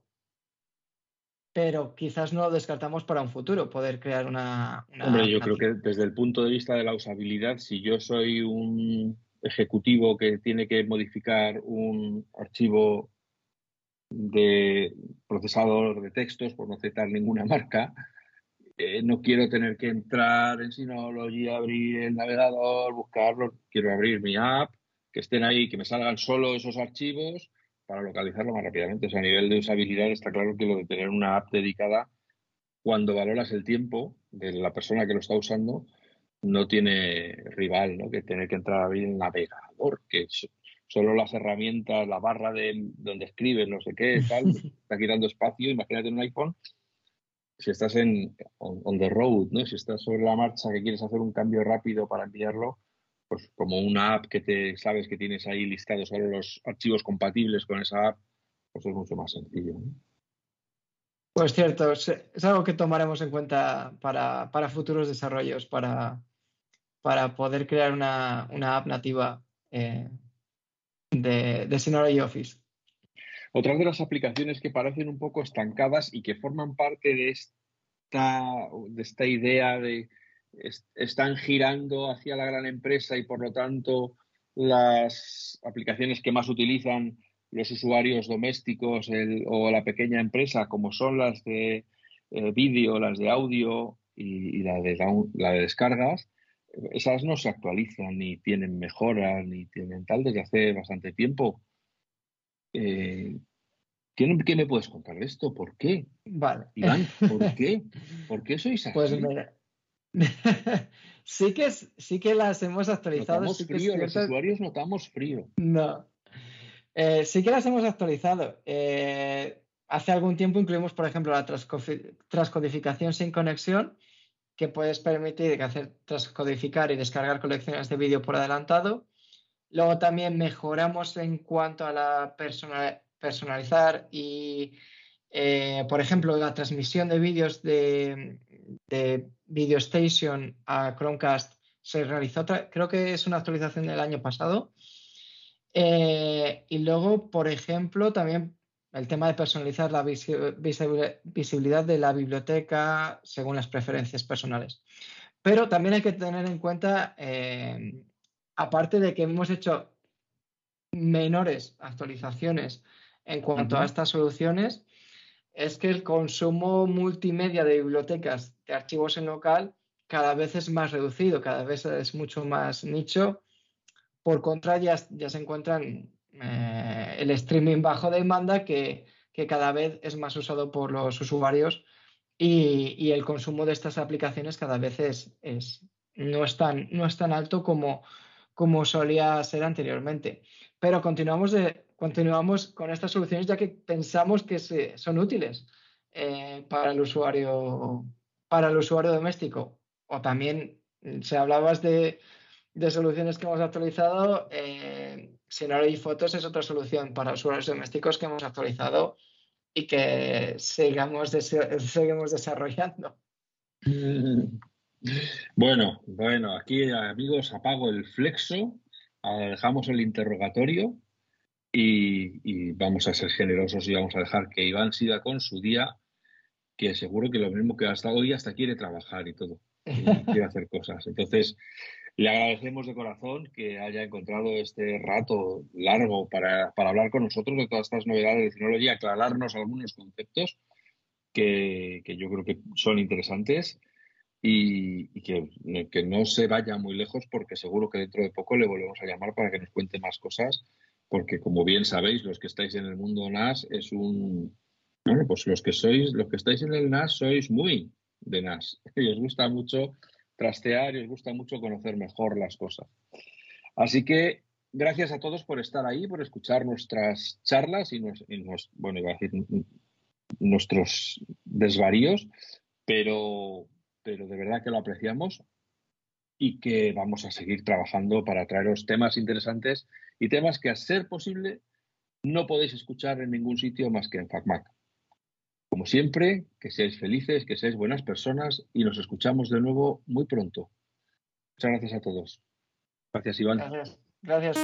Speaker 2: pero quizás no lo descartamos para un futuro, poder crear una...
Speaker 1: Hombre, yo creo que desde el punto de vista de la usabilidad, si yo soy un ejecutivo que tiene que modificar un archivo de procesador de textos, por no citar ninguna marca, eh, no quiero tener que entrar en Synology, abrir el navegador, buscarlo. Quiero abrir mi app, que estén ahí, que me salgan solo esos archivos para localizarlo más rápidamente. O sea, a nivel de usabilidad está claro que lo de tener una app dedicada, cuando valoras el tiempo de la persona que lo está usando, no tiene rival, ¿no? Que tener que entrar a abrir el navegador, que solo las herramientas, la barra de donde escribes, no sé qué, tal, está quitando espacio. Imagínate un iPhone si estás en on, the road, ¿no? Si estás sobre la marcha que quieres hacer un cambio rápido para enviarlo, pues como una app que te sabes que tienes ahí listados solo los archivos compatibles con esa app, pues es mucho más sencillo.
Speaker 2: Pues cierto, es, algo que tomaremos en cuenta para, futuros desarrollos, para, para poder crear una, app nativa eh, de, de Synology Office.
Speaker 1: Otras de las aplicaciones que parecen un poco estancadas y que forman parte de esta, de esta idea de están girando hacia la gran empresa y por lo tanto las aplicaciones que más utilizan los usuarios domésticos o la pequeña empresa, como son las de eh, vídeo, las de audio y, la, de, la de descargas, esas no se actualizan ni tienen mejoras ni tienen tal desde hace bastante tiempo. Eh, ¿qué, me puedes contar de esto? ¿Por qué?
Speaker 2: Vale.
Speaker 1: Iván, ¿por qué? ¿Por qué sois así? Pues
Speaker 2: sí, que, sí que las hemos actualizado.
Speaker 1: Notamos frío, los usuarios notamos frío.
Speaker 2: No. Eh, sí que las hemos actualizado. Eh, hace algún tiempo incluimos, por ejemplo, la transcodificación sin conexión, que puedes permitir hacer transcodificar y descargar colecciones de vídeo por adelantado. Luego también mejoramos en cuanto a la personalizar y, eh, por ejemplo, la transmisión de vídeos de, de Video Station a Chromecast se realizó, creo que es una actualización del año pasado. Eh, y luego, por ejemplo, también el tema de personalizar la visibilidad de la biblioteca según las preferencias personales. Pero también hay que tener en cuenta, eh, aparte de que hemos hecho menores actualizaciones en cuanto a estas soluciones, es que el consumo multimedia de bibliotecas de archivos en local cada vez es más reducido, cada vez es mucho más nicho. Por contra, ya, se encuentran eh, el streaming bajo demanda que, cada vez es más usado por los usuarios y, el consumo de estas aplicaciones cada vez es, no, es tan, no es tan alto como, como solía ser anteriormente. Pero continuamos, de, continuamos con estas soluciones ya que pensamos que son útiles eh, para, el usuario, para el usuario doméstico. O también, mm, si hablabas de, soluciones que hemos actualizado, eh, no hay fotos es otra solución para usuarios domésticos que hemos actualizado y que sigamos, seguimos desarrollando.
Speaker 1: Bueno, bueno, aquí amigos apago el flexo, dejamos el interrogatorio y, vamos a ser generosos y vamos a dejar que Iván siga con su día, que seguro que lo mismo que hasta hoy hasta quiere trabajar y todo, quiere hacer cosas. Entonces, le agradecemos de corazón que haya encontrado este rato largo para, hablar con nosotros de todas estas novedades de Synology y aclararnos algunos conceptos que, que yo creo que son interesantes y, que, que, no se vaya muy lejos porque seguro que dentro de poco le volvemos a llamar para que nos cuente más cosas porque como bien sabéis los que estáis en el mundo NAS es un bueno pues los que sois los que estáis en el NAS sois muy de NAS. Y os gusta mucho trastear y os gusta mucho conocer mejor las cosas. Así que gracias a todos por estar ahí por escuchar nuestras charlas y, nos, bueno decir nuestros desvaríos pero pero de verdad que lo apreciamos y que vamos a seguir trabajando para traeros temas interesantes y temas que a ser posible no podéis escuchar en ningún sitio más que en FacMac. Como siempre, que seáis felices, que seáis buenas personas y nos escuchamos de nuevo muy pronto. Muchas gracias a todos. Gracias, Iván.
Speaker 2: Gracias. Gracias,